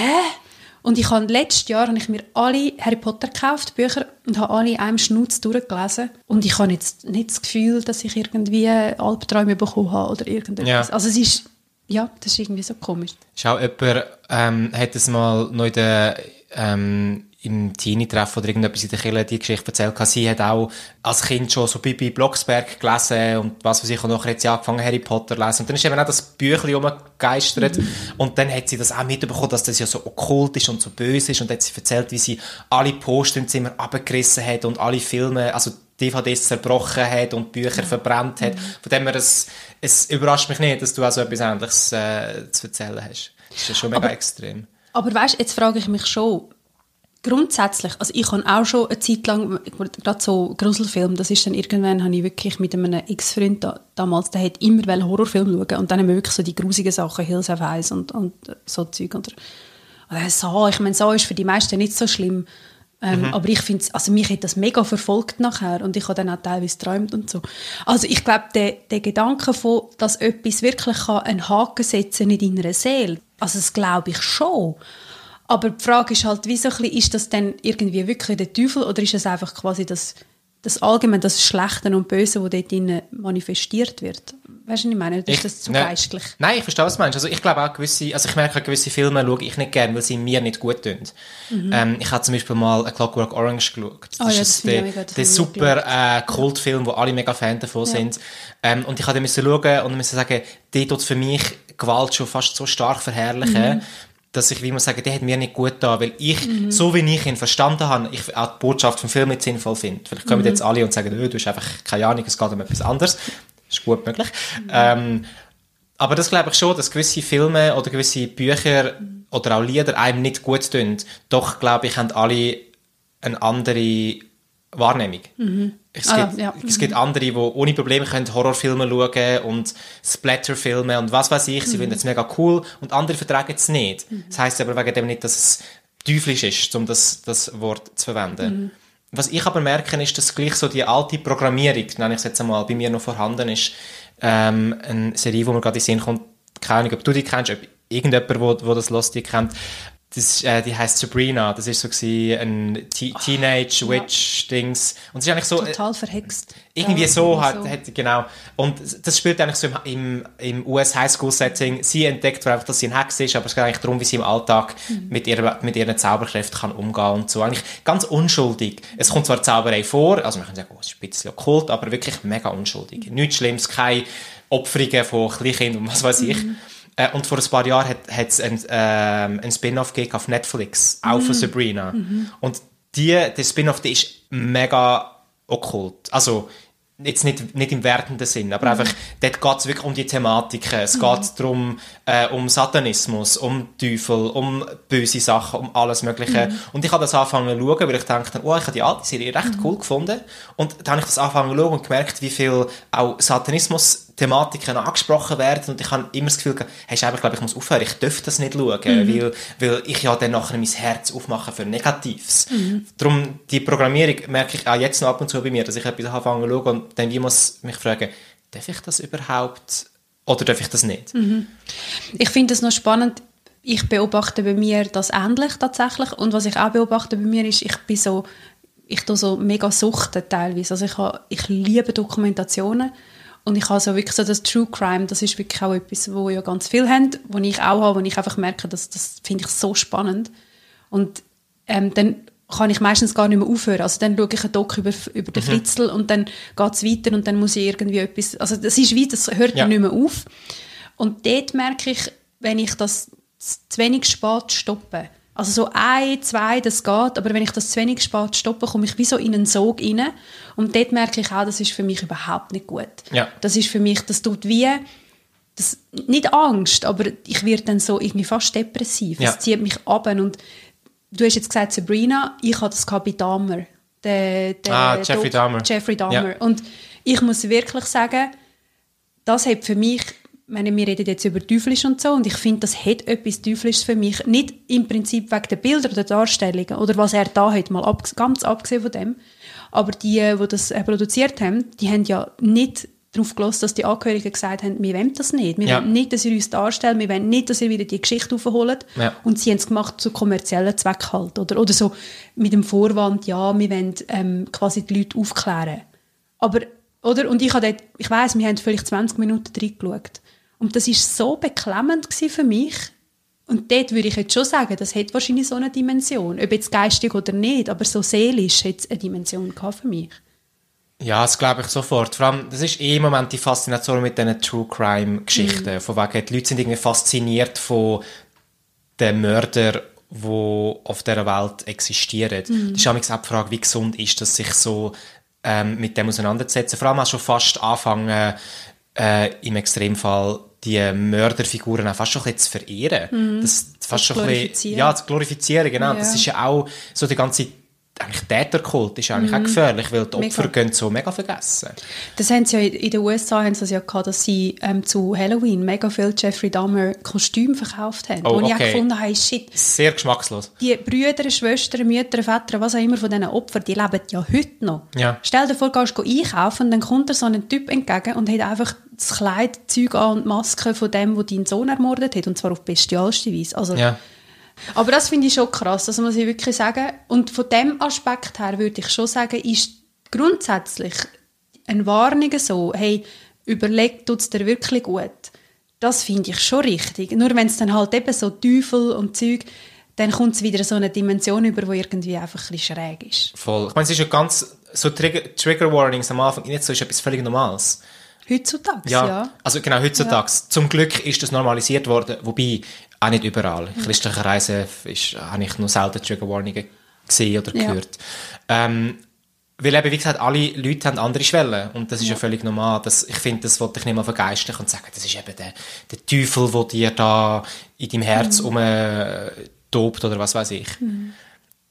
und ich habe letztes Jahr habe ich mir alle Harry Potter gekauft, Bücher, und habe alle in einem Schnutz durchgelesen. Und ich habe jetzt nicht das Gefühl, dass ich irgendwie Albträume bekommen habe oder irgendetwas. Ja. Also es ist, ja, das ist irgendwie so komisch. Schau, jemand ähm, hat es mal noch in der, ähm, im Teenie-Treffen oder irgendetwas in der Kirche die Geschichte erzählt. gehabt. Sie hat auch als Kind schon so Bibi Blocksberg gelesen und was weiß ich, und nachher hat sie angefangen Harry Potter zu lesen. Und dann ist eben auch das Büchlein rumgegeistert und dann hat sie das auch mitbekommen, dass das ja so okkult ist und so böse ist und hat sie erzählt, wie sie alle Poster im Zimmer abgerissen hat und alle Filme, also DVDs zerbrochen hat und Bücher verbrannt hat. Von dem her, es, es überrascht mich nicht, dass du auch so etwas Ähnliches äh, zu erzählen hast. Das ist ja schon mega Aber- extrem. Aber weißt, jetzt frage ich mich schon, grundsätzlich, also ich habe auch schon eine Zeit lang, gerade so Gruselfilm, das ist dann irgendwann, habe ich wirklich mit einem Ex-Freund da, damals, der hat immer Horrorfilm schauen und dann haben wir wirklich so die grusigen Sachen, Hills Have Eyes und, und so Zeug. Und, oder so, ich meine, so ist für die meisten nicht so schlimm. Ähm, Aber ich finde also mich hat das mega verfolgt nachher und ich habe dann auch teilweise geträumt und so. Also ich glaube, der, der Gedanke von, dass etwas wirklich kann einen Haken setzen in deiner Seele, also das glaube ich schon. Aber die Frage ist halt, wie so ein bisschen, ist das denn irgendwie wirklich der Teufel oder ist es einfach quasi das, das allgemein das Schlechte und Böse, das dort drin manifestiert wird? Weißt du, was ich meine? Ist das zu ne- geistlich? Nein, ich verstehe, was du meinst. Also ich glaube auch gewisse, also ich merke, gewisse Filme schaue ich nicht gerne, weil sie mir nicht gut tun. Ähm, ich habe zum Beispiel mal A Clockwork Orange geschaut. Mhm. Oh ja, das ist ich der, mega- das der ich super äh, Kultfilm, wo alle mega Fan davon sind. Ähm, und ich habe müssen schauen und musste sagen, der tut für mich Gewalt schon fast so stark verherrlichen, Mhm. Dass ich, wie man sagen, der hat mir nicht gut da, weil ich, so wie ich ihn verstanden habe, ich auch die Botschaft vom Film nicht sinnvoll finde. Vielleicht kommen jetzt alle und sagen, "Ö, du hast einfach keine Ahnung, es geht um etwas anderes. ist gut möglich. Ähm, aber das glaube ich schon, dass gewisse Filme oder gewisse Bücher oder auch Lieder einem nicht gut tun. Doch, glaube ich, haben alle eine andere Wahrnehmung. Es, Ah, gibt, ja. es gibt andere, die ohne Probleme können Horrorfilme schauen und Splatterfilme und was weiß ich, sie finden es mega cool und andere vertragen es nicht. Das heißt aber wegen dem nicht, dass es teuflisch ist, um das, das Wort zu verwenden. Was ich aber merke, ist, dass gleich so die alte Programmierung, nenne ich es jetzt einmal, bei mir noch vorhanden ist. Ähm, eine Serie, die mir gerade in den Sinn kommt, keine Ahnung, ob du die kennst, ob irgendjemand, wo, wo das Lost die kennt. Das, äh, die heißt Sabrina. Das ist so ein Te Teenage Witch Dings. Und es ist eigentlich so äh, Total verhext. irgendwie Ja, so, hat, hat, genau. Und das spielt eigentlich so im, im, im US Highschool Setting. Sie entdeckt einfach, dass sie ein Hex ist, aber es geht eigentlich darum, wie sie im Alltag mit, ihrer, mit ihren Zauberkräften kann umgehen und so. Eigentlich ganz unschuldig. Es kommt zwar Zauberei vor, also man kann sagen, oh, es ist ein bisschen okkult, aber wirklich mega unschuldig. Nichts Schlimmes, keine Opferungen von Kleinkindern und was weiß ich. Äh, Und vor ein paar Jahren hat es ein, ähm, ein Spin-off gegeben auf Netflix, auch von Sabrina. Und die, der Spin-off, der ist mega okkult. Also, jetzt nicht, nicht im wertenden Sinn, aber einfach, dort geht es wirklich um die Thematiken. Es geht darum, äh, um Satanismus, um Teufel, um böse Sachen, um alles Mögliche. Und ich habe das angefangen zu schauen, weil ich dachte, oh, ich habe die alte Serie recht cool gefunden. Und dann habe ich das angefangen zu schauen und gemerkt, wie viel auch Satanismus-Thematiken angesprochen werden. Und ich habe immer das Gefühl, hey, ich glaube, ich muss aufhören, ich darf das nicht schauen, weil, weil ich ja dann nachher mein Herz aufmache für Negatives. Darum, die Programmierung merke ich auch jetzt noch ab und zu bei mir, dass ich etwas anfange zu schauen und dann wie muss mich fragen, darf ich das überhaupt oder darf ich das nicht? Ich finde es noch spannend. Ich beobachte bei mir das ähnlich tatsächlich. Und was ich auch beobachte bei mir ist, ich bin so, ich tue so mega suchten teilweise. Also ich, habe, ich liebe Dokumentationen. Und ich habe so wirklich so das True Crime, das ist wirklich auch etwas, wo ja ganz viel haben, wo ich auch habe, wo ich einfach merke, dass, das finde ich so spannend. Und ähm, dann kann ich meistens gar nicht mehr aufhören. Also dann schaue ich einen Doc über, über den Fritzl und dann geht es weiter und dann muss ich irgendwie etwas, also das ist wie, das hört Ja. nicht mehr auf. Und dort merke ich, wenn ich das zu wenig spät stoppe, also so ein, zwei, das geht, aber wenn ich das zu wenig spät stoppe, komme ich wie so in einen Sog rein. Und dort merke ich auch, das ist für mich überhaupt nicht gut. Ja. Das ist für mich, das tut wie, das, nicht Angst, aber ich werde dann so irgendwie fast depressiv. Ja. Es zieht mich ab und du hast jetzt gesagt Sabrina, ich hatte das gehabt bei Dahmer. Der, der Ah, Jeffrey Dahmer. Jeffrey Dahmer. Ja. Und ich muss wirklich sagen, das hat für mich, ich meine, wir reden jetzt über Teuflisch und so, und ich finde, das hat etwas Teuflisches für mich. Nicht im Prinzip wegen der Bilder oder Darstellungen oder was er da hat, mal ab, ganz abgesehen von dem. Aber die, die das äh, produziert haben, die haben ja nicht darauf gelassen, dass die Angehörigen gesagt haben, wir wollen das nicht. Wir Ja. wollen nicht, dass ihr uns darstellt, wir wollen nicht, dass ihr wieder die Geschichte aufholt. Ja. Und sie haben es gemacht zu kommerziellen Zweck halt. Oder, oder so mit dem Vorwand, ja, wir wollen ähm, quasi die Leute aufklären. Aber, oder? Und ich, habe dort, ich weiss, wir haben vielleicht 20 Minuten reingeschaut. Und das war so beklemmend für mich. Und dort würde ich jetzt schon sagen, das hat wahrscheinlich so eine Dimension. Ob jetzt geistig oder nicht, aber so seelisch hat es eine Dimension für mich. Ja, das glaube ich sofort. Vor allem, das ist eh im Moment die Faszination mit diesen True Crime Geschichten. Mhm. Von wegen, die Leute sind irgendwie fasziniert von den Mördern, die auf dieser Welt existieren. Mhm. Das ist auch die Frage, wie gesund ist das, sich so ähm, mit dem auseinanderzusetzen. Vor allem auch schon fast anfangen, äh, im Extremfall die Mörderfiguren auch fast schon ein bisschen zu verehren. Das fast Zu schon ein bisschen, glorifizieren. ja, zu glorifizieren, genau. Ja. Das ist ja auch so der ganze eigentlich Täterkult ist eigentlich auch gefährlich, weil die Opfer Mhm. Mega. gehen so mega vergessen. Das haben sie ja in den USA haben sie das ja gehabt, dass sie ähm, zu Halloween mega viel Jeffrey Dahmer Kostüme verkauft haben. Oh, wo ich auch okay. gefunden habe, shit, Sehr geschmackslos. die Brüder, Schwestern, Mütter, Väter, was auch immer von diesen Opfern, die leben ja heute noch. Ja. Stell dir vor, du gehst einkaufen und dann kommt dir so ein Typ entgegen und hat einfach das Kleid, Zeug an und Maske von dem, der deinen Sohn ermordet hat, und zwar auf bestialste Weise. Also, Ja. Aber das finde ich schon krass, das muss ich wirklich sagen. Und von dem Aspekt her würde ich schon sagen, ist grundsätzlich eine Warnung so, hey, überleg, tut es dir wirklich gut. Das finde ich schon richtig. Nur wenn es dann halt eben so Teufel und Zeug, dann kommt es wieder so eine Dimension über, die irgendwie einfach ein bisschen schräg ist. Voll. Ich meine, es ist ja ganz, so Trigger, Trigger Warnings am Anfang nicht so, ist etwas völlig Normales. Heutzutage, Ja, ja. also genau, heutzutage. Zum Glück ist das normalisiert worden, wobei auch nicht überall. In christlichen Reisen ist, habe ich nur selten Trigger Warnungen gesehen oder Ja. gehört. Ähm, weil eben, wie gesagt, alle Leute haben andere Schwellen und das ist ja, völlig normal. Das, ich finde, das wollte ich nicht mal vergeistlichen und sagen, das ist eben der, der Teufel, der dir da in deinem Herz Mhm. umtobt oder was weiß ich.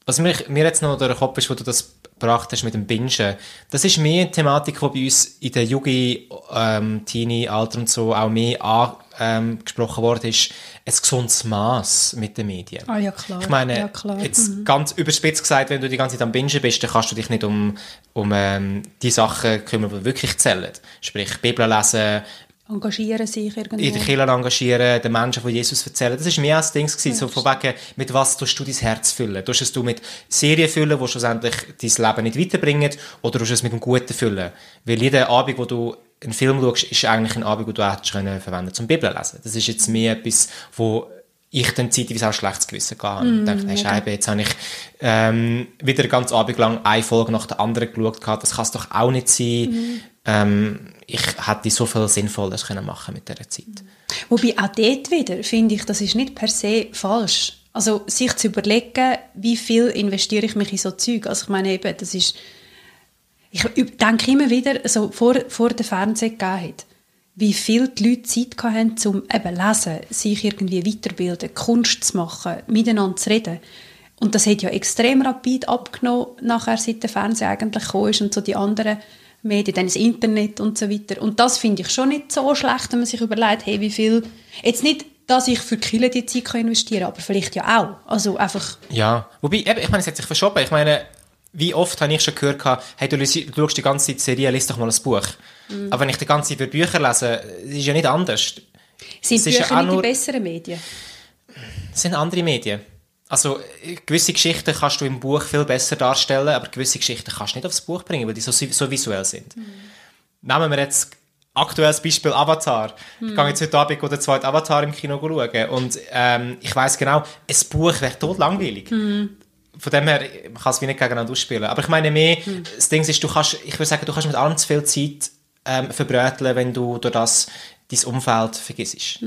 Was mir, mir jetzt noch durch den Kopf ist, wo du das gebracht hast mit dem Bingen, das ist mehr eine Thematik, die bei uns in der Jugend, ähm, Teenie-Alter und so auch mehr angesprochen worden ist, ein gesundes Maß mit den Medien. Ah, ja, klar. Ich meine, Ja, klar. jetzt ganz überspitzt gesagt, wenn du die ganze Zeit am Bingen bist, dann kannst du dich nicht um, um ähm, die Sachen kümmern, die wirklich zählen. Sprich, Bibel lesen, Engagieren sich irgendwo. in der Kirche engagieren, den Menschen von Jesus erzählen. Das war mehr als Ding, gewesen, so von wegen, mit was tust du dein Herz füllen? Tust es du mit Serien füllen, die schlussendlich dein Leben nicht weiterbringen, oder tust du es mit dem Guten füllen? Weil jeder Abend, wo du einen Film schaust, ist eigentlich ein Abend, den du hättest können verwenden zum Bibel lesen. Das ist jetzt mehr etwas, wo ich dann zeitweise auch schlechtes Gewissen gehabt habe. und dachte, hey, Scheibe, jetzt habe ich ähm, wieder ganzen Abend lang eine Folge nach der anderen geschaut. gehabt. Das kann es doch auch nicht sein. Ähm, ich hätte so viel Sinnvolles können machen mit dieser Zeit. Wobei auch dort wieder, finde ich, das ist nicht per se falsch. Also sich zu überlegen, wie viel investiere ich mich in so Zeug. Also ich meine eben, das ist... Ich denke immer wieder, so vor, vor der Fernseher gegeben hat, wie viel die Leute Zeit hatten, um eben lesen, sich irgendwie weiterbilden, Kunst zu machen, miteinander zu reden. Und das hat ja extrem rapid abgenommen, nachher, seit der Fernseher eigentlich gekommen ist und so die anderen Medien, dann das Internet und so weiter. Und das finde ich schon nicht so schlecht, wenn man sich überlegt, hey, wie viel, jetzt nicht, dass ich für Kille die Zeit investieren kann, aber vielleicht ja auch. Also einfach, Ja, wobei, eben, ich meine, es hat sich verschoben. Ich meine, wie oft habe ich schon gehört, hey, du, schaust die ganze Zeit Serie, liest doch mal ein Buch. Mhm. Aber wenn ich die ganze Zeit über Bücher lese, ist ja nicht anders. sind Es ja Bücher auch nicht die nur- besseren Medien? Es sind andere Medien. Also, äh, gewisse Geschichten kannst du im Buch viel besser darstellen, aber gewisse Geschichten kannst du nicht aufs Buch bringen, weil die so, so visuell sind. Nehmen wir jetzt aktuelles Beispiel Avatar. Ich gehe jetzt heute Abend den zweiten Avatar im Kino schauen und ähm, ich weiß genau, ein Buch wäre tot langweilig. Von dem her, man kann es wie nicht gegeneinander ausspielen. Aber ich meine mehr, das Ding ist, du kannst, ich würde sagen, du kannst mit allem zu viel Zeit ähm, verbröteln, wenn du durch das dein Umfeld vergisst.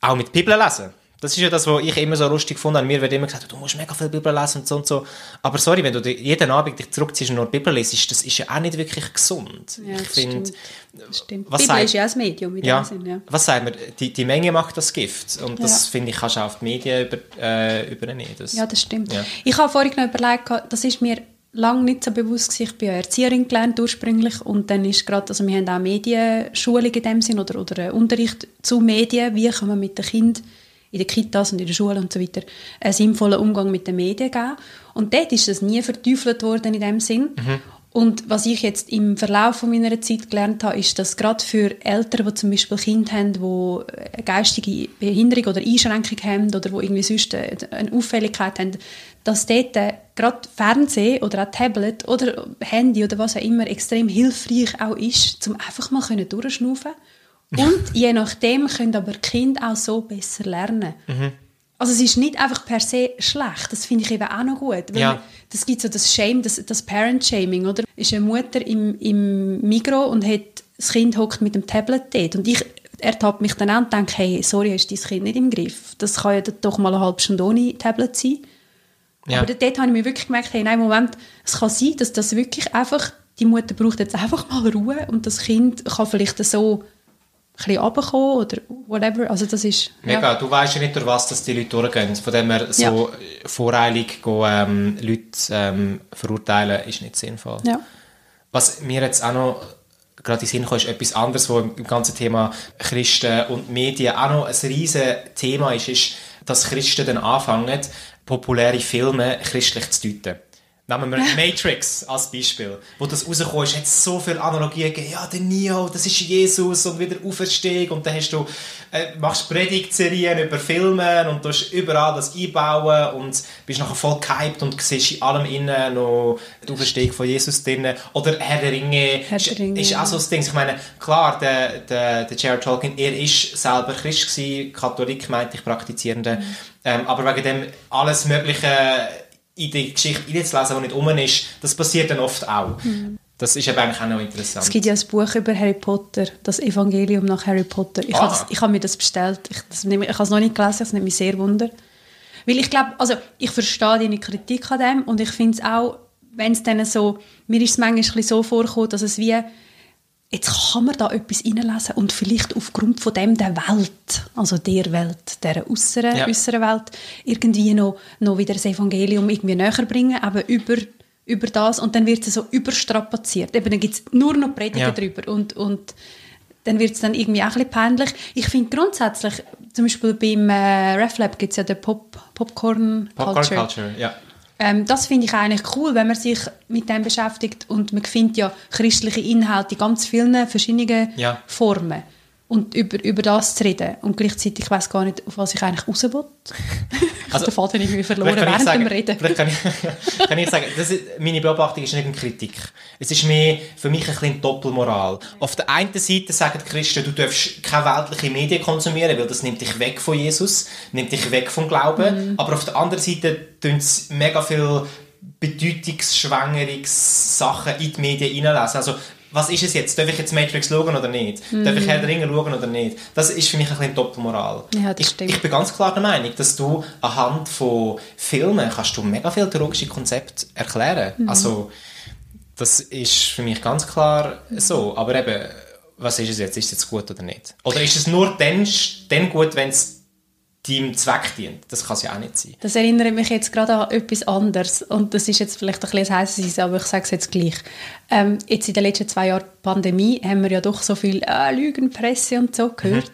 Auch mit Bibel lesen. Das ist ja das, was ich immer so lustig fand. An mir wird immer gesagt, du musst mega viel Bibel lesen und so und so. Aber sorry, wenn du di- jeden Abend dich zurückziehst und nur Bibel liest, das ist ja auch nicht wirklich gesund. Ja, ich das finde, was Bibel sagt- ist ja auch ein Medium in ja, Sinn, ja. was sagen wir, die, die Menge macht das Gift. Und das Ja. finde ich, kannst du auch auf die Medien über, äh, übernehmen. Das, Ja, das stimmt. Ja. Ich habe vorhin noch überlegt, das ist mir lange nicht so bewusst gewesen. Ich bin ja Erzieherin gelernt ursprünglich und dann ist gerade, also wir haben auch Medienschulung in dem Sinn oder, oder Unterricht zu Medien, wie kann man mit den Kindern in den Kitas und in der Schule und so weiter einen sinnvollen Umgang mit den Medien geben. Und dort ist das nie verteufelt worden in dem Sinn. Mhm. Und was ich jetzt im Verlauf von meiner Zeit gelernt habe, ist, dass gerade für Eltern, die zum Beispiel Kinder haben, die eine geistige Behinderung oder Einschränkung haben oder die irgendwie sonst eine Auffälligkeit haben, dass dort gerade Fernsehen oder auch Tablet oder Handy oder was auch immer extrem hilfreich auch ist, um einfach mal durchschnaufen Und je nachdem können aber Kinder auch so besser lernen. Mhm. Also es ist nicht einfach per se schlecht, das finde ich eben auch noch gut. Weil Ja. man- Das gibt so das Shame, das, das Parent-Shaming, oder? Ist eine Mutter im, im Migro und hat, das Kind hockt mit dem Tablet dort und ich ertappe mich dann auch und denke, hey, sorry, hast du dein Kind nicht im Griff? Das kann ja doch mal eine halbe Stunde ohne Tablet sein. Ja. Aber dort, habe ich mir wirklich gemerkt, hey, nein, Moment, es kann sein, dass das wirklich einfach, die Mutter braucht jetzt einfach mal Ruhe und das Kind kann vielleicht so bisschen runterkommen oder whatever. Also das ist... Mega, du weißt ja nicht, durch was dass die Leute durchgehen. Von dem her so Ja. voreilig gehen, ähm, Leute ähm, verurteilen, ist nicht sinnvoll. Ja. Was mir jetzt auch noch gerade in Sinn kommt, ist etwas anderes, was im ganzen Thema Christen und Medien auch noch ein riesiges Thema ist, ist, dass Christen dann anfangen, populäre Filme christlich zu deuten. Nehmen wir Matrix als Beispiel. Wo das rausgekommen ist, hat es so viele Analogien gegeben. Ja, der Neo, das ist Jesus und wieder Auferstehung. Und dann hast du, äh, machst Predigtserien über Filme und du hast überall das einbauen und bist nachher voll gehypt und siehst in allem innen noch die Auferstehung von Jesus drin. Oder Herr der Ringe, Herr der ist, Ringe, ist auch so das Ding. Ich meine, klar, der, der, der Jared Tolkien, er ist selber Christ gewesen, Katholik, meinte ich, Praktizierender. Ähm, aber wegen dem alles Mögliche in die Geschichte reinzulesen, die nicht um ist, das passiert dann oft auch. Das ist eben eigentlich auch noch interessant. Es gibt ja ein Buch über Harry Potter, das Evangelium nach Harry Potter. Ich, Ah. habe, das, ich habe mir das bestellt. Ich, das, nehme- ich habe es noch nicht gelesen, das nimmt mich sehr wunder. Weil ich glaube, also ich verstehe deine Kritik an dem und ich finde es auch, wenn es dann so, mir ist es manchmal so vorgekommen, dass es wie, jetzt kann man da etwas reinlesen und vielleicht aufgrund von dem der Welt, also der Welt, der äußeren, Ja. äußeren Welt, irgendwie noch, noch wieder das Evangelium irgendwie näher bringen, aber über, über das und dann wird es so überstrapaziert. Eben, dann gibt es nur noch Predigen Ja. drüber und, und dann wird es dann irgendwie auch ein bisschen peinlich. Ich finde grundsätzlich, zum Beispiel beim äh, RefLab gibt es ja den Pop, Popcorn, Popcorn Culture. Culture, ja. Ähm, das finde ich eigentlich cool, wenn man sich mit dem beschäftigt und man findet ja christliche Inhalte in ganz vielen verschiedenen Ja. Formen. Und über, über das zu reden. Und gleichzeitig ich weiß gar nicht, auf was ich eigentlich raus will. Habe den Faden irgendwie verloren während sagen, dem Reden. Vielleicht kann ich, kann ich sagen, das ist, meine Beobachtung ist nicht eine Kritik. Es ist mehr für mich ein bisschen Doppelmoral. Auf der einen Seite sagen die Christen, du darfst keine weltlichen Medien konsumieren, weil das nimmt dich weg von Jesus, nimmt dich weg vom Glauben. Aber auf der anderen Seite tun sie mega viel bedeutungsschwangere Sachen in die Medien reinlesen. Also, was ist es jetzt? Darf ich jetzt Matrix schauen oder nicht? Darf ich Herr der Ringe schauen oder nicht? Das ist für mich ein bisschen Doppelmoral. Ja, ich, stimmt. ich bin ganz klar der Meinung, dass du anhand von Filmen kannst du mega viel theologische Konzepte erklären. Mhm. Also das ist für mich ganz klar so. Aber eben, was ist es jetzt? Ist es jetzt gut oder nicht? Oder ist es nur dann, dann gut, wenn es deinem Zweck dient? Das kann es ja auch nicht sein. Das erinnert mich jetzt gerade an etwas anderes. Und das ist jetzt vielleicht ein bisschen heißes aber ich sage es jetzt gleich. Ähm, jetzt in den letzten zwei Jahren Pandemie haben wir ja doch so viel äh, Lügenpresse und so gehört.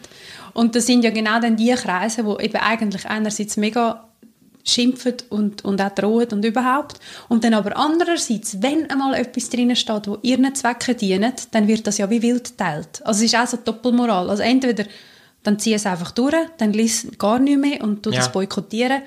Und das sind ja genau dann die Kreise, wo eben eigentlich einerseits mega schimpfen und, und auch drohen und überhaupt. Und dann aber andererseits, wenn einmal etwas drinnen steht, wo ihren Zwecken dient, dann wird das ja wie wild geteilt. Also es ist auch so Doppelmoral. Also entweder dann zieh es einfach durch, dann lies gar nicht mehr und tu Ja. das boykottieren.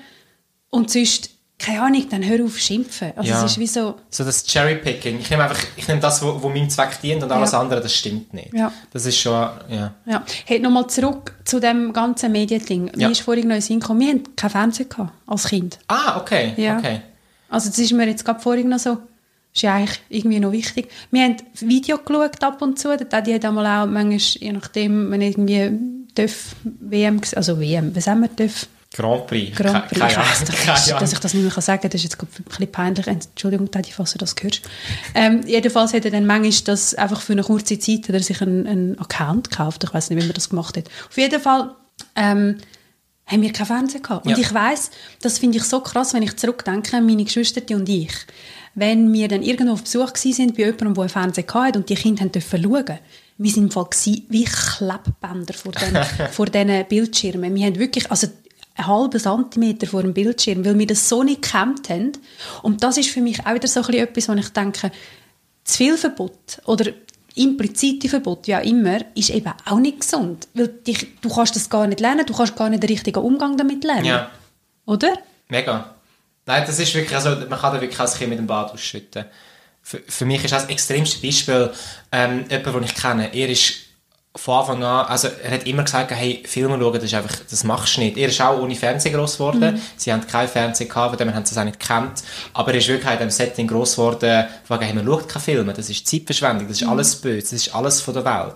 Und sonst, keine Ahnung, dann hör auf schimpfen. Also Ja. es ist wie so, So das Cherrypicking. Ich nehme einfach, ich nehme das, wo, wo meinem Zweck dient und alles Ja. andere, das stimmt nicht. Ja. Das ist schon, ja. ja. Hey, nochmal zurück zu dem ganzen Mediending. Mir ist vorhin noch in Sinn gekommen, wir hatten kein Fernsehen gehabt, als Kind. Ah, okay, okay. Also das ist mir jetzt gerade vorhin noch so, ist ja eigentlich irgendwie noch wichtig. Wir haben Video geschaut ab und zu, der Daddy hat einmal auch manchmal, je nachdem, wenn irgendwie TÜV, WM, also WM, was haben wir TÜV? Grand Prix. Grand Prix. Keine Ich weiss Keine dass ich das nicht mehr sagen kann, das ist jetzt ein bisschen peinlich. Entschuldigung, Daddy, falls du das hörst. Ähm, jedenfalls hat er dann manchmal das einfach für eine kurze Zeit hat er sich einen, einen Account gekauft. Ich weiß nicht, wie man das gemacht hat. Auf jeden Fall ähm, haben wir kein Fernsehen gehabt. Und Ja. ich weiß, das finde ich so krass, wenn ich zurückdenke, meine Geschwister und ich. wenn wir dann irgendwo auf Besuch sind bei jemandem, der einen Fernseher hatte und die Kinder haben dürfen schauen, wir sind im Fall wie Klebbänder vor den, vor diesen Bildschirmen. Wir haben wirklich, also einen halben Zentimeter vor dem Bildschirm, weil wir das so nicht gekämmt haben. Und das ist für mich auch wieder so ein bisschen etwas, wo ich denke, zu viel Verbot oder implizite Verbot, wie auch immer, ist eben auch nicht gesund. Weil dich, du kannst das gar nicht lernen, du kannst gar nicht den richtigen Umgang damit lernen. Ja. Oder? Mega. Nein, das ist wirklich, also man kann da wirklich als Kind mit dem Bad ausschütten. Für, mich ist das extremste Beispiel ähm, jemand, den ich kenne. Er ist von Anfang an, also er hat immer gesagt, hey, Filme schauen, das, ist einfach, das machst du nicht. Er ist auch ohne Fernsehen gross geworden. Mhm. Sie haben kein Fernsehen gehabt, von dem haben sie es auch nicht gekannt. Aber er ist wirklich in diesem Setting gross geworden, von hey, man schaut keine Filme, das ist Zeitverschwendung, das ist mhm. alles böse, das ist alles von der Welt.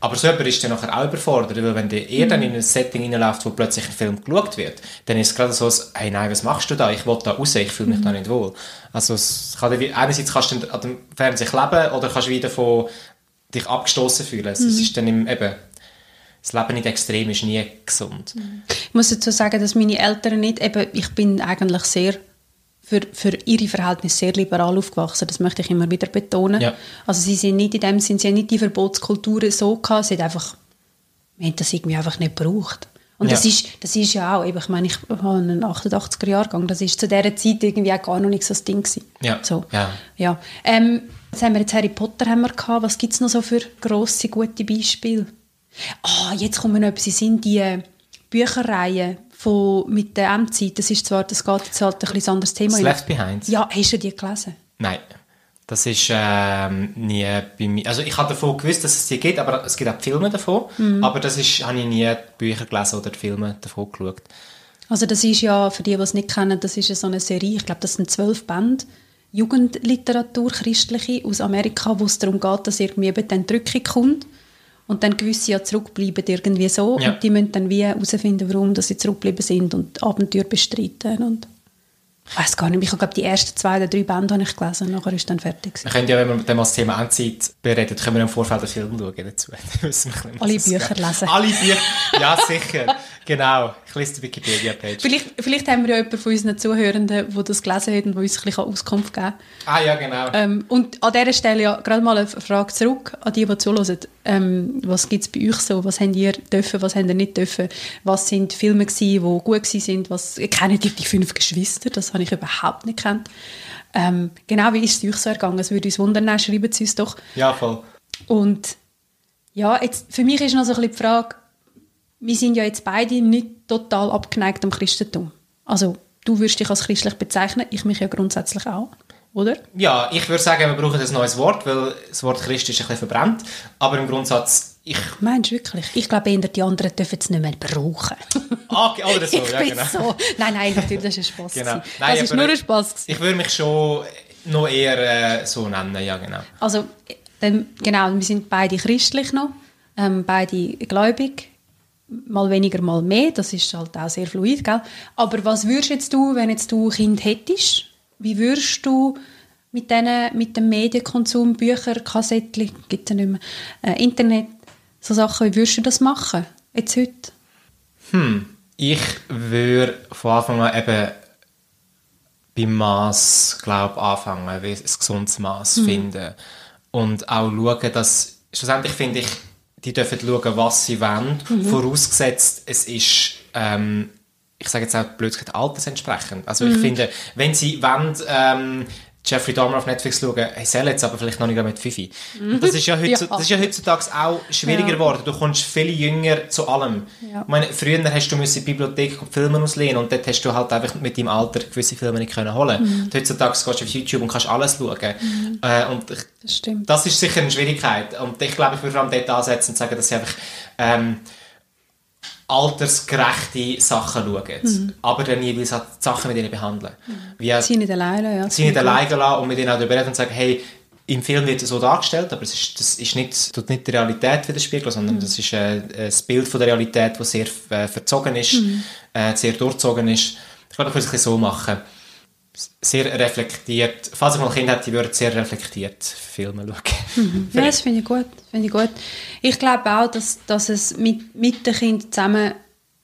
Aber so jemand ist dann nachher auch überfordert, weil wenn der eher mhm. dann in ein Setting reinläuft, wo plötzlich ein Film geschaut wird, dann ist es gerade so, hey, nein, was machst du da? Ich will da raus, ich fühle mich mhm. da nicht wohl. Also es kann, einerseits kannst du an dem Fernsehen kleben oder kannst wieder von dich abgestoßen fühlen. Also, mhm. Es ist dann im, eben, das Leben nicht extrem ist nie gesund. Mhm. Ich muss dazu sagen, dass meine Eltern nicht, eben, ich bin eigentlich sehr für, für ihre Verhältnisse sehr liberal aufgewachsen. Das möchte ich immer wieder betonen. Ja. Also sie sind nicht in dem Sinn, sie haben nicht die Verbotskultur so gehabt, sie haben einfach, wir haben das irgendwie einfach nicht gebraucht. Und ja. das, ist, das ist ja auch, ich meine, ich habe einen 88er Jahrgang, das ist zu dieser Zeit irgendwie auch gar noch nicht so das Ding gewesen. Ja. So. ja. ja. Ähm, Jetzt haben wir jetzt Harry Potter haben wir gehabt. Was gibt es noch so für grosse, gute Beispiele? Ah, jetzt kommen noch etwas in die äh, Bücherreihe von, mit der M-Zeit. Das ist zwar, das geht jetzt halt ein bisschen anderes Thema. Das Left Behind? Ja, hast du die gelesen? Nein. Das ist ähm, nie bei mir. Also ich habe davon gewusst, dass es die gibt, aber es gibt auch Filme davon. Mhm. Aber das ist, habe ich nie die Bücher gelesen oder die Filme davon geschaut. Also das ist ja, für die, die es nicht kennen, das ist ja so eine Serie, ich glaube, das sind zwölf Bände Jugendliteratur, christliche, aus Amerika, wo es darum geht, dass irgendwie eben dann Drückung kommt und dann gewisse ja zurückbleiben irgendwie so ja. und die müssen dann wie herausfinden, warum dass sie zurückgeblieben sind und Abenteuer bestreiten und ich weiß gar nicht, ich habe die ersten zwei oder drei Bände habe ich gelesen, nachher ist dann fertig. Wir können ja, wenn wir dann mal das Thema Endzeit bereden, können wir im Vorfeld einen Film schauen dazu. Alle Bücher lesen. Alle Bücher, ja sicher. Genau, ich lese die Wikipedia-Page. Vielleicht, vielleicht haben wir ja jemanden von unseren Zuhörenden, der das gelesen hat und der uns ein bisschen Auskunft geben kann. Ah ja, genau. Ähm, und an dieser Stelle ja gerade mal eine Frage zurück an die, die zuhören. Ähm, was gibt es bei euch so? Was habt ihr dürfen, was habt ihr nicht dürfen? Was sind Filme gewesen, die gut waren? Was, kennt ihr die fünf Geschwister? Das habe ich überhaupt nicht kennt. Ähm, genau, wie ist es euch so ergangen? Es würde uns wundern, schreiben Sie uns doch. Ja, voll. Und ja, jetzt, für mich ist noch so ein bisschen die Frage, wir sind ja jetzt beide nicht total abgeneigt am Christentum. Also du würdest dich als christlich bezeichnen, ich mich ja grundsätzlich auch, oder? Ja, ich würde sagen, wir brauchen ein neues Wort, weil das Wort Christ ist ein bisschen verbrannt. Aber im Grundsatz, ich... Meinst du wirklich? Ich glaube eher, die anderen dürfen es nicht mehr brauchen. Okay, oder so, ich ja genau. So. Nein, nein, natürlich, das ist ein Spass. Genau. Nein, das ist nur ein Spass. Ich würde mich schon noch eher äh, so nennen, ja genau. Also, dann, genau, wir sind beide christlich noch, ähm, beide gläubig mal weniger, mal mehr. Das ist halt auch sehr fluid, gell? Aber was würdest jetzt du, wenn jetzt du ein Kind hättest? Wie würdest du mit, denen, mit dem Medienkonsum, Bücher, Kassetten, gibt es ja nicht mehr, äh, Internet, so Sachen, wie würdest du das machen, jetzt heute? Hm, ich würde von Anfang an eben beim Maß, glaube anfangen, ein gesundes Maß mhm. finden und auch schauen, dass schlussendlich finde ich die dürfen schauen, was sie wollen, mhm. vorausgesetzt, es ist, ähm, ich sage jetzt auch blöd gesagt, altersentsprechend. Also mhm. ich finde, wenn sie wollen, ähm, Jeffrey Dahmer auf Netflix schauen, hey, soll jetzt aber vielleicht noch nicht mit Fifi. Mhm. Das ist ja, ja. das ist ja heutzutage auch schwieriger ja. geworden. Du kommst viel jünger zu allem. Ja. Ich meine, früher hast du in die Bibliothek Filme auslehnen und dort hast du halt einfach mit deinem Alter gewisse Filme nicht können holen. Mhm. Heutzutage gehst du auf YouTube und kannst alles schauen. Mhm. Äh, und ich, das. Das ist sicher eine Schwierigkeit. Und ich glaube, ich würde vor allem dort ansetzen und sagen, dass sie einfach ähm, altersgerechte Sachen schauen. Mhm. Aber dann jeweils die Sachen mit ihnen behandeln. Mhm. Wie, sie nicht alleine, ja. Sie nicht alleine lassen und mit ihnen auch darüber reden und sagen, hey, im Film wird es so dargestellt, aber es ist, das ist nicht, tut nicht die Realität widerspiegeln, sondern mhm. das ist äh, ein Bild von der Realität, das sehr äh, verzogen ist, mhm. äh, sehr durchzogen ist. Ich glaube, das kann ich so machen sehr reflektiert, falls ich mal ein Kind hätte, würde ich sehr reflektiert Filme schauen. Mhm. Ja, das finde ich gut. Finde ich gut. Ich glaube auch, dass, dass es mit, mit den Kindern zusammen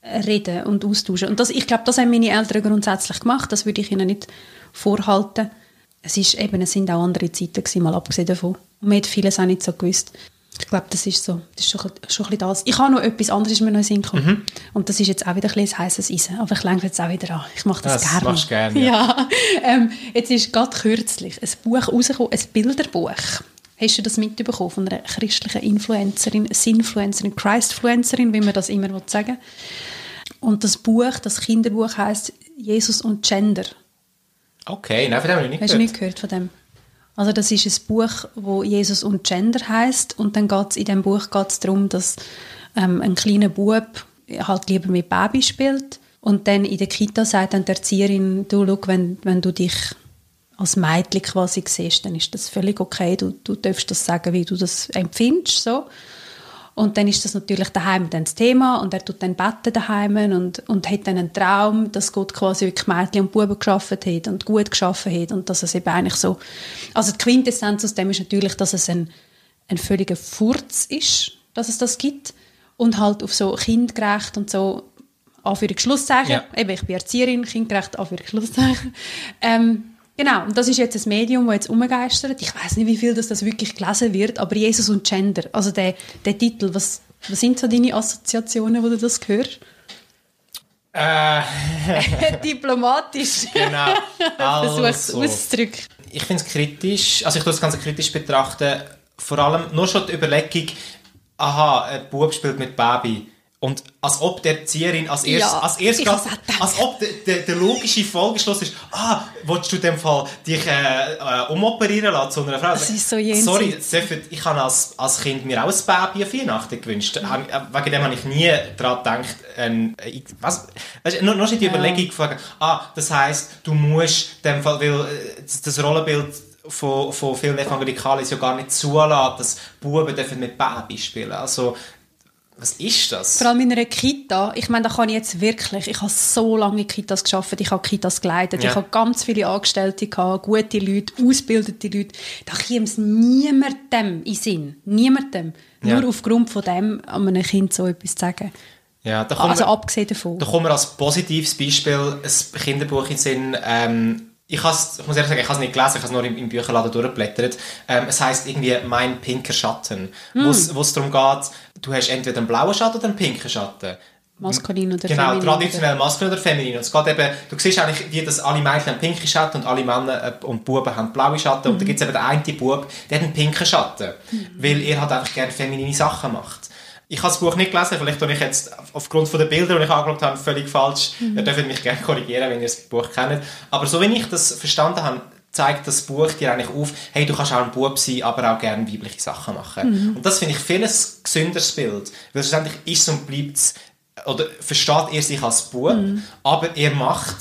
reden und austauschen. Und das, ich glaube, das haben meine Eltern grundsätzlich gemacht. Das würde ich ihnen nicht vorhalten. es, ist eben, es sind auch andere Zeiten gewesen, mal abgesehen davon. Und man hat vieles auch nicht so gewusst. Ich glaube, das ist so, das ist schon, schon ein bisschen das. Ich habe noch etwas anderes, ist mir noch in den Sinn gekommen. Mhm. Und das ist jetzt auch wieder ein bisschen heißes Eisen. Aber ich lenke jetzt auch wieder an. Ich mache das, das gerne. machst du gerne, ja. ja. Ähm, jetzt ist gerade kürzlich ein Buch rausgekommen, ein Bilderbuch. Hast du das mitbekommen von einer christlichen Influencerin, Sinfluencerin, Christfluencerin, wie man das immer sagen Und das Buch, das Kinderbuch heißt Jesus und Gender. Okay, nein, von dem habe ich nicht Hast gehört. du nicht gehört von dem? Also das ist ein Buch, wo Jesus und Gender heißt und dann geht's in dem Buch geht's darum, dass ähm, ein kleiner Bub halt lieber mit Baby spielt. Und dann in der Kita sagt dann die Erzieherin, du schau, wenn, wenn du dich als Mädchen quasi siehst, dann ist das völlig okay, du, du darfst das sagen, wie du das empfindest, so. Und dann ist das natürlich daheim dann das Thema und er tut dann beten daheim und, und hat dann einen Traum, dass Gott quasi wirklich Mädchen und Buben geschaffen hat und gut geschaffen hat und dass es eben eigentlich so, also die Quintessenz aus dem ist natürlich, dass es ein, ein völliger Furz ist, dass es das gibt und halt auf so kindgerecht und so Anführungs-Schlusszeichen, Ja. eben ich bin Erzieherin, kindgerecht Anführungs-Schlusszeichen, ähm, Genau, und das ist jetzt ein Medium, das jetzt umgeistert. Ich weiß nicht, wie viel das, das wirklich gelesen wird, aber Jesus und Gender, also der, der Titel, was, was sind so deine Assoziationen, wo du das hörst? Äh, Diplomatisch. genau. Versuch es Also, auszudrücken. ich finde es kritisch, also ich tue das Ganze kritisch betrachten, vor allem nur schon die Überlegung, aha, ein Bub spielt mit Baby. Und als ob der Erzieherin als erstes, Ja, als erstes ich grad- als ob der, der, der logische Folgeschluss ist, ah, willst du in dem Fall dich äh, äh, umoperieren lassen zu einer Frau? Das ist so jenseits. Sorry, dürfen- ich habe als, als Kind mir auch ein Baby auf Weihnachten gewünscht. Mhm. Äh, Wegen dem habe ich nie daran gedacht, ähm, ich- was, weißt, nur schon die Ja. Überlegung gefragt, ah, das heisst, du musst in dem Fall, weil äh, das- das Rollenbild von, von vielen Evangelikalen ist ja gar nicht zulassen, dass Buben dürfen mit Baby spielen. Also, was ist das? Vor allem in einer Kita, ich meine, da kann ich jetzt wirklich, ich habe so lange in Kitas geschafft, ich habe Kitas geleitet, Ja. ich habe ganz viele Angestellte gehabt, gute Leute, ausgebildete Leute. Da käme es niemandem in den Sinn, niemandem, Ja. nur aufgrund von dem, an einem Kind so etwas zu sagen. ja, da Also wir- abgesehen davon. Da kommen wir als positives Beispiel ein Kinderbuch in Sinn. Ähm, ich, has, ich muss ehrlich sagen, ich habe es nicht gelesen, ich habe es nur im, im Bücherladen durchgeblättert. Ähm, es heißt irgendwie «Mein pinker Schatten», Hm. wo es darum geht, du hast entweder einen blauen Schatten oder einen pinken Schatten. Maskulin oder Genau, feminin. traditionell maskulin oder feminin. Und es geht eben, du siehst eigentlich, wie das alle Mädchen haben pinke Schatten und alle Männer äh, und Buben haben blaue Schatten. Und da gibt es eben den einen Bub, der hat einen pinken Schatten. Weil er halt einfach gerne feminine Sachen macht. Ich habe das Buch nicht gelesen, vielleicht tue ich jetzt aufgrund von den Bildern, die ich angeschaut habe, völlig falsch. Ihr dürft mich gerne korrigieren, wenn ihr das Buch kennt. Aber so wie ich das verstanden habe, zeigt das Buch dir eigentlich auf, hey, du kannst auch ein Bub sein, aber auch gerne weibliche Sachen machen. Und das finde ich viel ein gesünderes Bild. Weil schlussendlich ist und bleibt es oder versteht er sich als Bub, Mhm. aber er macht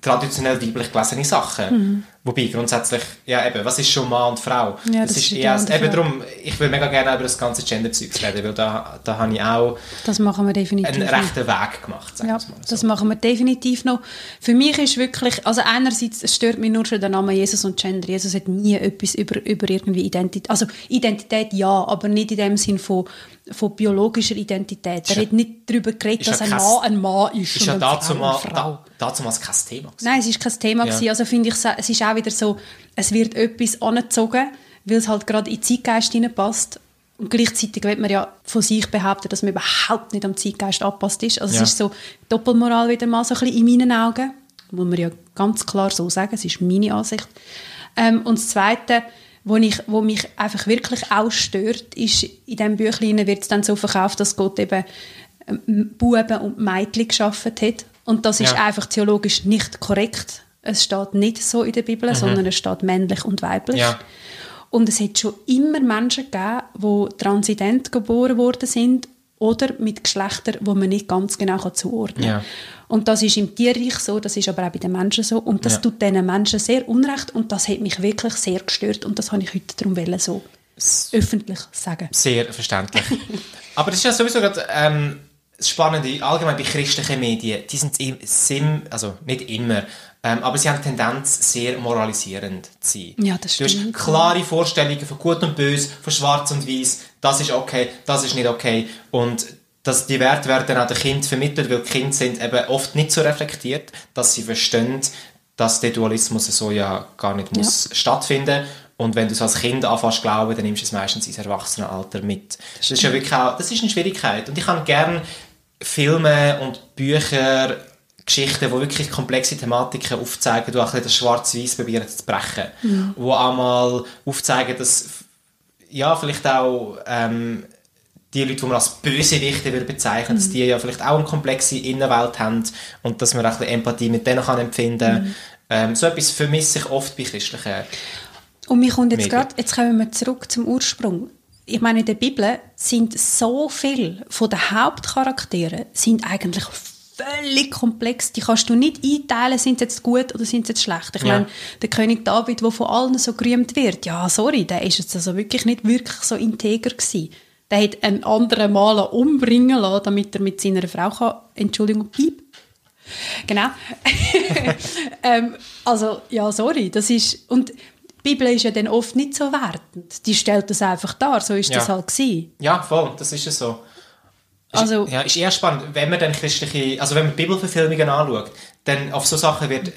traditionell weiblich gelesene Sachen. Wobei grundsätzlich, ja eben, was ist schon Mann und Frau? Ja, das ist ist eher, eben Frage. darum, ich will mega gerne über das ganze Gender-Zeug reden, weil da, da habe ich auch Das machen wir definitiv. einen rechten Weg gemacht, Ja, so. das machen wir definitiv noch. Für mich ist wirklich, also einerseits stört mich nur schon der Name Jesus und Gender. Jesus hat nie etwas über, über irgendwie Identität, also Identität ja, aber nicht in dem Sinn von, von biologischer Identität. Er hat nicht darüber geredet, dass ein Mann ein Mann ist, Ist ja dazu mal, da, dazu mal kein Thema gewesen. Nein, es ist kein Thema. Ja. gewesen. Also finde ich, es ist auch wieder so, es wird etwas angezogen, weil es halt gerade in den Zeitgeist hineinpasst. Und gleichzeitig wird man ja von sich behaupten, dass man überhaupt nicht am Zeitgeist angepasst ist. Also Ja. es ist so Doppelmoral wieder mal so ein bisschen in meinen Augen. Muss man ja ganz klar so sagen, es ist meine Ansicht. Ähm, und das Zweite, wo, ich, wo mich einfach wirklich auch stört, ist, in diesem Büchlein wird es dann so verkauft, dass Gott eben ähm, Buben und Mädchen geschaffen hat. Und das ist Ja. einfach theologisch nicht korrekt. Es steht nicht so in der Bibel, sondern es steht männlich und weiblich. Ja. Und es hat schon immer Menschen gegeben, die transident geboren worden sind oder mit Geschlechtern, wo man nicht ganz genau zuordnen kann. Ja. Und das ist im Tierreich so, das ist aber auch bei den Menschen so. Und das Ja. tut diesen Menschen sehr unrecht und das hat mich wirklich sehr gestört. Und das habe ich heute darum so öffentlich sagen. Sehr verständlich. Aber das ist ja sowieso gerade ähm, das Spannende, allgemein bei christlichen Medien, die sind im Sim, also nicht immer, ähm, aber sie haben die Tendenz, sehr moralisierend zu sein. Ja, das Du hast stimmt. klare Vorstellungen von Gut und Böse, von Schwarz und Weiß, das ist okay, das ist nicht okay. Und dass die Werte werden auch den Kind vermittelt, weil die Kinder sind eben oft nicht so reflektiert, dass sie verstehen, dass der Dualismus so ja gar nicht muss stattfinden und wenn du es als Kind anfängst zu glauben, dann nimmst du es meistens ins Erwachsenenalter mit. Das ist ja wirklich auch, das ist eine Schwierigkeit. Und ich kann gerne Filme und Bücher, Geschichten, die wirklich komplexe Thematiken aufzeigen, die auch ein das Schwarz-Weiß probieren zu brechen. Mhm. Wo einmal aufzeigen, dass ja, vielleicht auch ähm, die Leute, die man als Bösewichte würde bezeichnen, mhm. dass die ja vielleicht auch eine komplexe Innenwelt haben und dass man auch ein bisschen Empathie mit denen kann empfinden kann. Mhm. Ähm, so etwas vermisse ich oft bei christlichen Und mir kommt jetzt gerade, jetzt kommen wir zurück zum Ursprung. Ich meine, in der Bibel sind so viele von den Hauptcharakteren sind eigentlich völlig komplex. Die kannst du nicht einteilen, sind sie jetzt gut oder sind sie jetzt schlecht. Ich ja. meine, der König David, der von allen so gerühmt wird, ja, sorry, der ist jetzt also wirklich nicht wirklich so integer gewesen. Der hat einen anderen Maler umbringen lassen, damit er mit seiner Frau kann, Entschuldigung, piep. Genau. ähm, also, ja, sorry, das ist, und die Bibel ist ja dann oft nicht so wertend. Die stellt das einfach dar, so ist ja. das halt gewesen. Ja, voll, das ist ja so. Also, ja, ist eher spannend, wenn man dann christliche, also wenn man Bibelverfilmungen anschaut, dann auf so Sachen wird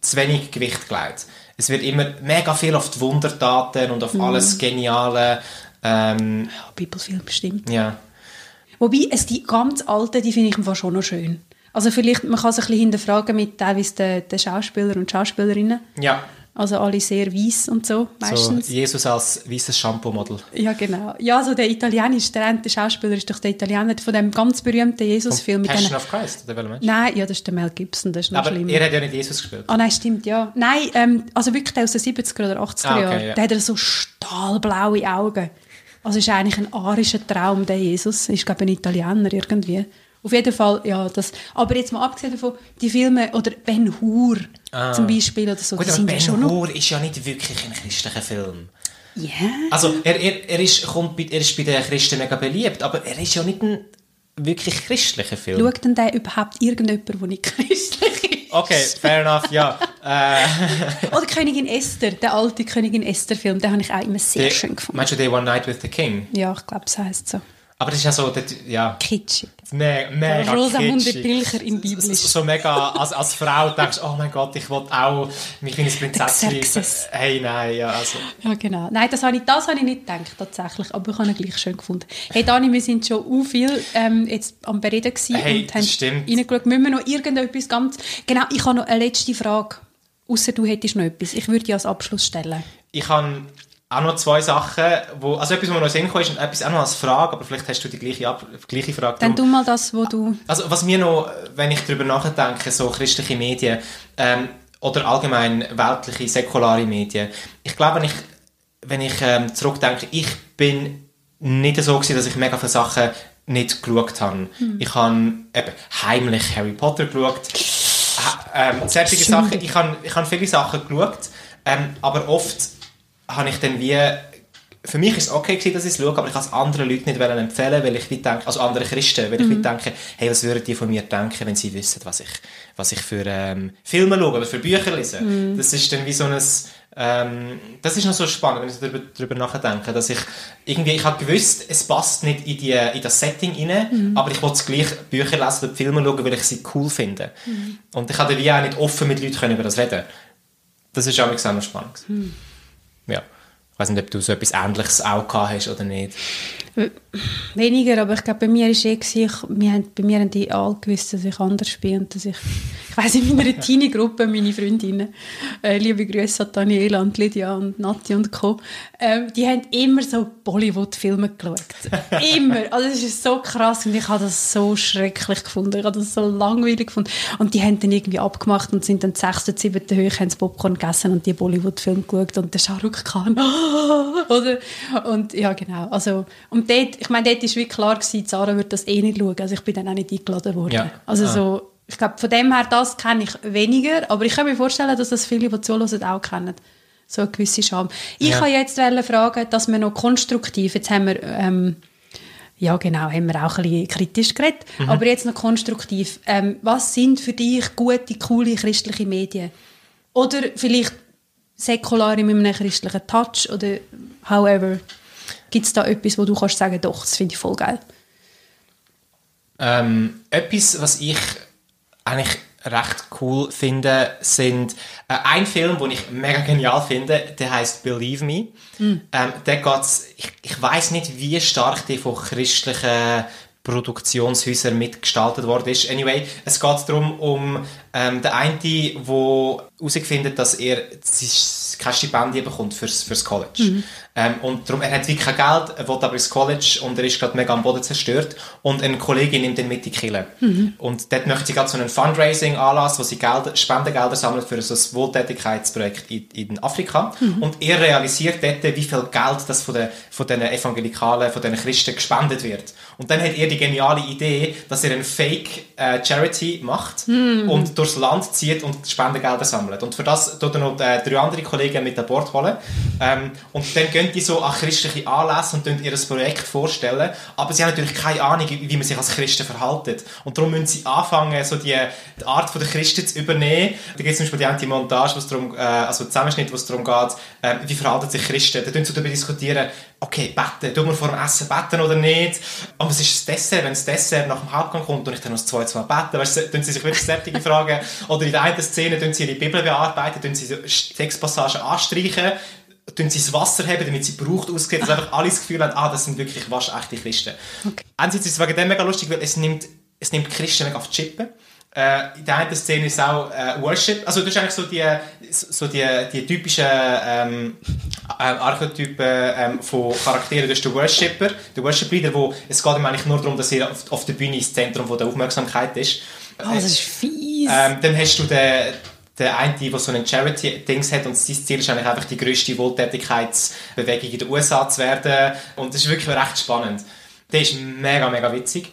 zu wenig Gewicht gelegt. Es wird immer mega viel auf die Wundertaten und auf mm. alles Geniale. Ähm, ja, Bibelfilm bestimmt. Ja. Wobei, es die ganz alten, die finde ich schon noch schön. Also vielleicht, man kann sich ein bisschen hinterfragen mit teilweise den, den Schauspielern und Schauspielerinnen. Ja. Also alle sehr weiß und so, meistens. So Jesus als weißes Shampoo-Model. Ja, genau. Ja, so der italienische, der, der Schauspieler ist doch der Italiener von dem ganz berühmten Jesus-Film. Passion of Christ, oder welcher Mensch? Nein, ja, das ist der Mel Gibson, das ist noch Aber schlimmer. er hat ja nicht Jesus gespielt. Ah nein, stimmt, ja. Nein, ähm, also wirklich der aus den 70er oder 80er Ah, okay, Jahren. ja. Der hat so stahlblaue Augen. Also ist eigentlich ein arischer Traum, der Jesus. Ist, glaube ich, ein Italiener irgendwie. Auf jeden Fall, ja, das. Aber jetzt mal abgesehen davon, die Filme, oder Ben Hur zum Beispiel, oder so, Ah. Gut, die sind ja Ben schon noch... Hur ist ja nicht wirklich ein christlicher Film. Ja. Also, er, er, er, ist, kommt bei, er ist bei den Christen mega beliebt, aber er ist ja nicht ein wirklich christlicher Film. Schaut denn der überhaupt irgendjemand, der nicht christlich ist? Okay, fair enough, ja. Äh, Oder Königin Esther, der alte Königin Esther-Film, den habe ich auch immer sehr der- schön gefunden. Meinst du The One Night with the King? Ja, ich glaube, das heisst so. Aber das ist ja so, das, ja, Kitschig. me mega Rosamunde. Pilcher in So, Biblisch. so mega, als, als Frau denkst du, oh mein Gott, ich will auch mich wie ein Prinzessin. Hey, nein, ja, also. Ja, genau. Nein, das habe ich, das habe ich nicht gedacht, tatsächlich. Aber ich habe ihn gleich schön gefunden. Hey, Dani, wir sind schon u viel ähm, jetzt am Bereden gewesen Hey, und haben stimmt. reingeschaut. Müssen wir noch irgendetwas ganz... Genau, ich habe noch eine letzte Frage. Außer du hättest noch etwas. Ich würde die als Abschluss stellen. Ich habe auch noch zwei Sachen, wo, also etwas, was mir noch Sinn kam, ist etwas auch noch als Frage, aber vielleicht hast du die gleiche, Ab gleiche Frage. Dann Darum- du mal das, wo du... Also was mir noch, wenn ich darüber nachdenke, so christliche Medien ähm, oder allgemein weltliche, säkulare Medien, ich glaube, wenn ich, wenn ich ähm, zurückdenke, ich bin nicht so gewesen, dass ich mega viele Sachen nicht geschaut habe. Ich habe eben heimlich Harry Potter geschaut, ha- ähm, solche. Sachen, ich habe, ich habe viele Sachen geschaut, ähm, aber oft habe ich dann wie für mich ist es okay gewesen, dass ich es schaue, aber ich kann es anderen Leuten nicht empfehlen, weil ich wie denke, also andere Christen, weil ich Mhm. denke, hey, was würden die von mir denken, wenn sie wissen, was ich, was ich für ähm, Filme schaue oder für Bücher lese. Mhm. Das ist dann wie so ein, ähm, das ist noch so spannend, wenn ich darüber, darüber nachdenke, dass ich irgendwie, ich habe gewusst, es passt nicht in, die, in das Setting rein, Mhm. aber ich wollte gleich Bücher lesen oder Filme schauen, weil ich sie cool finde. Mhm. Und ich habe dann wie auch nicht offen mit Leuten können über das reden. Das ist auch noch spannend. Mhm. Ich weiß nicht, ob du so etwas Ähnliches auch gehabt hast oder nicht. Weniger, aber ich glaube, bei mir ist eh gewesen, ich, wir haben, bei mir haben die alle gewusst, dass ich anders bin und dass ich, ich weiss, in meiner Teenie-Gruppe, meine Freundinnen, äh, liebe Grüße an Daniela und Lydia und Nati und Co., ähm, die haben immer so Bollywood-Filme geschaut. immer. Also das ist so krass und ich habe das so schrecklich gefunden. Ich habe das so langweilig gefunden. Und die haben dann irgendwie abgemacht und sind dann die sechste, siebte Höhe, haben Popcorn gegessen und die Bollywood-Filme geschaut und der Shah Rukh Khan, oder? Und ja, genau. Also, und dort, ich meine, dort war wirklich klar gewesen, Sarah würde das eh nicht schauen. Also ich bin dann auch nicht eingeladen worden. Ja. Also Ah. so, ich glaube, von dem her, das kenne ich weniger, aber ich kann mir vorstellen, dass das viele, die zuhören, auch kennen. So eine gewisse Scham. Ich Ja. kann jetzt fragen, dass wir noch konstruktiv, jetzt haben wir, ähm, ja genau, haben wir auch ein bisschen kritisch geredet, Mhm. aber jetzt noch konstruktiv. Ähm, was sind für dich gute, coole christliche Medien? Oder vielleicht säkulare mit einem christlichen Touch oder however. Gibt es da etwas, wo du kannst sagen, doch, das finde ich voll geil? Ähm, etwas, was ich eigentlich recht cool finde, sind äh, ein Film, den ich mega genial finde, der heißt Believe Me. Ähm, der geht's, ich, ich weiß nicht, wie stark der von christlichen Produktionshäusern mitgestaltet worden ist. Anyway, es geht darum, um ähm, den einen, der herausfindet, dass er keine Stipendien bekommt fürs, fürs College. Mhm. Ähm, und darum, er hat wirklich kein Geld, er will aber ins College und er ist gerade mega am Boden zerstört. Und eine Kollegin nimmt ihn mit in die Kille. Mhm. Und dort möchte sie gerade so einen Fundraising-Anlass, wo sie Gelder, Spendengelder sammelt für so ein Wohltätigkeitsprojekt in, in Afrika. Mhm. Und er realisiert dort, wie viel Geld das von den, von den Evangelikalen, von den Christen gespendet wird. Und dann hat er die geniale Idee, dass er eine Fake-Charity macht Mhm. und durchs Land zieht und Spendengelder sammelt. Und für das tut er noch äh, drei andere Kollegen mit an Bord holen. Ähm, und dann gehen die so an christliche Anlässe und ihr Projekt vorstellen. Aber sie haben natürlich keine Ahnung, wie man sich als Christen verhaltet. Und darum müssen sie anfangen, so die, die Art der Christen zu übernehmen. Da gibt es zum Beispiel die eine Montage, wo es darum, äh, also Zusammenschnitt, wo es darum geht, äh, wie verhalten sich Christen. Da sie darüber diskutieren, okay, beten, tun wir vor dem Essen beten oder nicht? Und was ist das Dessert, wenn das Dessert nach dem Hauptgang kommt und ich dann noch das zweite Mal beten? Weißt du, tun sie sich wirklich sättige Fragen. Oder in der einen Szene tun sie ihre Bibel bearbeiten, tun sie Textpassagen anstreichen, tun sie das Wasser haben, damit sie braucht ausgeht, dass einfach alle das Gefühl haben, ah, das sind wirklich waschechte Christen. Okay. Einerseits ist es wegen dem mega lustig, weil es nimmt, es nimmt Christen mega auf die Chippen. Äh, in der einen Szene ist auch äh, Worship. Also du hast eigentlich so die, so die, die typischen ähm, äh, Archetypen ähm, von Charakteren. Du hast den Worshipper, den Worship-Leader, wo es geht ihm eigentlich nur darum, dass er auf, auf der Bühne das Zentrum von der Aufmerksamkeit ist. Oh, das ist fies. Ähm, dann hast du den, den einen, der so einen Charity-Dings hat und sein Ziel ist eigentlich einfach die grösste Wohltätigkeitsbewegung in den USA zu werden. Und das ist wirklich recht spannend. Der ist mega, mega witzig.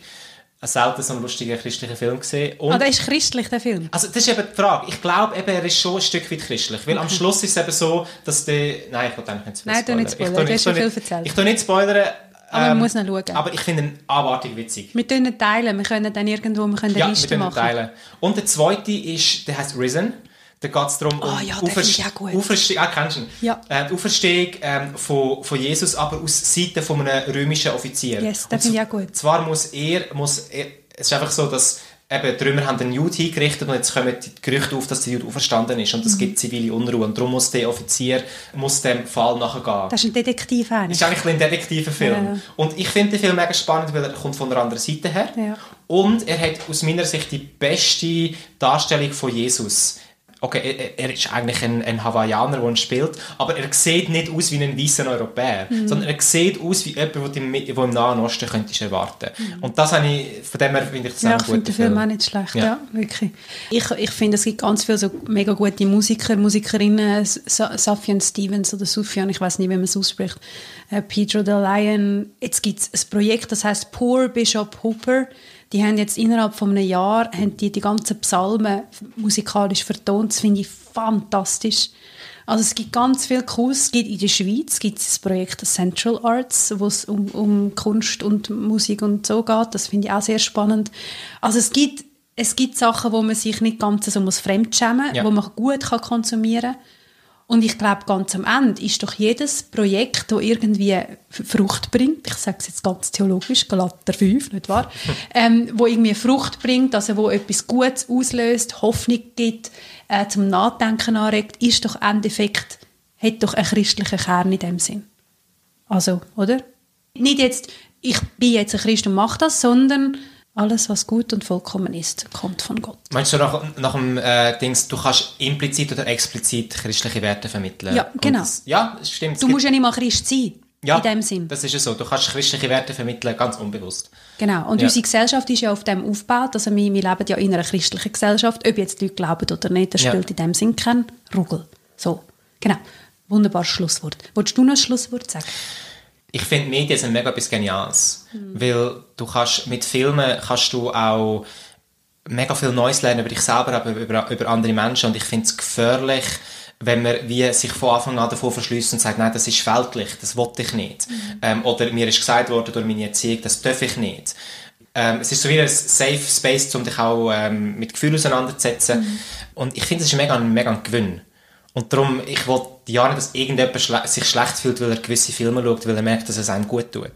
Ich selten so einen lustigen christlichen Film gesehen. Und ah, der ist christlich, der Film? also das ist eben die Frage. Ich glaube, eben, er ist schon ein Stück weit christlich. Weil am Schluss ist es eben so, dass der... Nein, ich will eigentlich nicht zu viel Nein, nicht spoilern. Ich tu Du hast tu schon viel nicht- erzählt. Ich tu nicht spoilern. Aber man ähm, muss ihn schauen. Aber ich finde ihn abartig witzig. Wir können ihn teilen, wir können dann irgendwo wir können Ja, Liste wir machen. teilen. Und der zweite ist, der heißt Risen. Da geht es darum, um Ah, ja, ich auch gut. Auferstehung, ah, kennst du ihn? Ja. Äh, die Auferstehung ähm, von, von Jesus, aber aus Seite von einem römischen Offizier. Yes, Und finde ich auch gut. Zwar muss er, muss er, es ist einfach so, dass eben, die Römer haben den Jude hingerichtet und jetzt kommen die Gerüchte auf, dass der Jude auferstanden ist und Mhm. es gibt zivile Unruhe und darum muss der Offizier muss dem Fall nachgehen. Das ist ein Detektiv Das eigentlich. ist eigentlich ein detektiver Film. Ja. Und ich finde den Film mega spannend, weil er kommt von einer anderen Seite her. Ja. Und er hat aus meiner Sicht die beste Darstellung von Jesus. Okay, er, er ist eigentlich ein, ein Hawaiianer, der ihn spielt, aber er sieht nicht aus wie ein weißer Europäer, Mhm. sondern er sieht aus wie jemand, den du im, der im Nahen Osten könntest erwarten. Mhm. Und das habe ich, von dem her finde ich das Ja, ich finde den Film Film. auch nicht schlecht. Ja. Ja. wirklich. Ich, ich finde, es gibt ganz viele so mega gute Musiker, Musikerinnen, Sa- Sufjan Stevens oder Sufjan, ich weiß nicht, wie man es ausspricht, äh, Pedro the Lion. Jetzt gibt es ein Projekt, das heißt Poor Bishop Hooper. Die haben jetzt innerhalb von einem Jahr haben die, die ganzen Psalmen musikalisch vertont. Das finde ich fantastisch. Also es gibt ganz viel Cooles. Es gibt in der Schweiz gibt es das Projekt Central Arts, wo es um, um Kunst und Musik und so geht. Das finde ich auch sehr spannend. Also es gibt, es gibt Sachen, wo man sich nicht ganz so muss fremdschämen muss, Ja. wo man gut kann konsumieren kann. Und ich glaube, ganz am Ende ist doch jedes Projekt, das irgendwie Frucht bringt, ich sage es jetzt ganz theologisch, Galater 5, nicht wahr? ähm, wo irgendwie Frucht bringt, also wo etwas Gutes auslöst, Hoffnung gibt, äh, zum Nachdenken anregt, ist doch im Endeffekt, hat doch einen christlichen Kern in dem Sinn. Also, oder? Nicht jetzt, ich bin jetzt ein Christ und mache das, sondern alles, was gut und vollkommen ist, kommt von Gott. Meinst du nach, nach dem äh, Dings, du kannst implizit oder explizit christliche Werte vermitteln? Ja, genau. Das, ja, stimmt. Du musst ja nicht mal Christ sein, ja, in dem Sinn. das ist ja so. Du kannst christliche Werte vermitteln, ganz unbewusst. Genau. Und Ja. unsere Gesellschaft ist ja auf dem aufgebaut. Also wir, wir leben ja in einer christlichen Gesellschaft. Ob jetzt die Leute glauben oder nicht, das Ja. spielt in dem Sinn keinen Ruggel. So, genau. Wunderbares Schlusswort. Wolltest du noch ein Schlusswort sagen? Ich finde, Medien sind mega etwas Geniales. Mhm. Weil du kannst, mit Filmen kannst du auch mega viel Neues lernen über dich selber, aber über, über andere Menschen. Und ich finde es gefährlich, wenn man wie sich von Anfang an davon verschließt und sagt, nein, das ist weltlich, das wollte ich nicht. Mhm. Ähm, oder mir ist gesagt worden durch meine Erziehung, das darf ich nicht. Ähm, es ist so wie ein Safe Space, um dich auch ähm, mit Gefühlen auseinanderzusetzen. Mhm. Und ich finde, es ist mega, ein- mega ein Gewinn. Und darum, ich will ja nicht, dass irgendjemand schle sich schlecht fühlt, weil er gewisse Filme schaut, weil er merkt, dass es einem gut tut.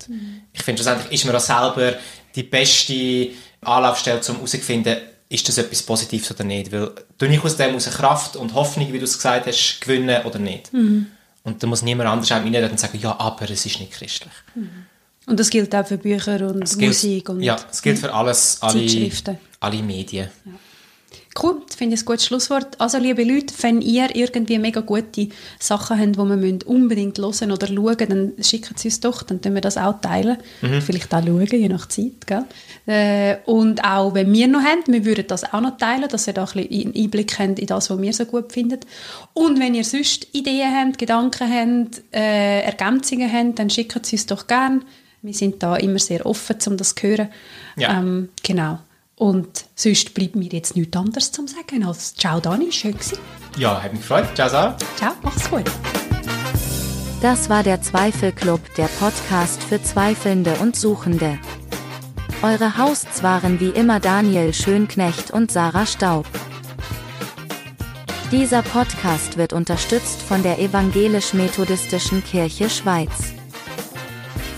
Ich finde, schlussendlich ist man auch selber die beste Anlaufstelle, um herauszufinden, ist das etwas Positives oder nicht? Weil, tue ich aus dem aus Kraft und Hoffnung, wie du es gesagt hast, gewinnen oder nicht? Mhm. Und da muss niemand anders rein und sagen, ja, aber es ist nicht christlich. Und das gilt auch für Bücher und gilt, Musik und ja, es gilt für alles, alle, alle Medien. Cool, das finde ich ein gutes Schlusswort. Also, liebe Leute, wenn ihr irgendwie mega gute Sachen habt, die wir unbedingt hören oder schauen, dann schickt es uns doch, dann tun wir das auch teilen. Vielleicht auch schauen, je nach Zeit. Gell? Äh, und auch, wenn wir noch haben, wir würden das auch noch teilen, dass ihr da ein bisschen Einblick habt in das, was wir so gut finden. Und wenn ihr sonst Ideen habt, Gedanken habt, äh, Ergänzungen habt, dann schickt es uns doch gerne. Wir sind da immer sehr offen, um das zu hören. Ja. Ähm, genau. Und sonst bleibt mir jetzt nichts anderes zu sagen als Ciao Dani, schön gewesen. Ja, hat mich gefreut. Ciao, Sarah. Ciao, mach's gut. Das war der Zweifelclub, der Podcast für Zweifelnde und Suchende. Eure Hosts waren wie immer Daniel Schönknecht und Sarah Staub. Dieser Podcast wird unterstützt von der Evangelisch-Methodistischen Kirche Schweiz.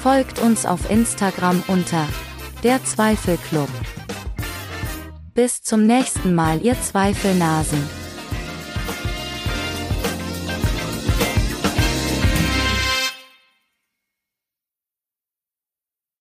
Folgt uns auf Instagram unter der Zweifelclub. Bis zum nächsten Mal, ihr Zweifelnasen.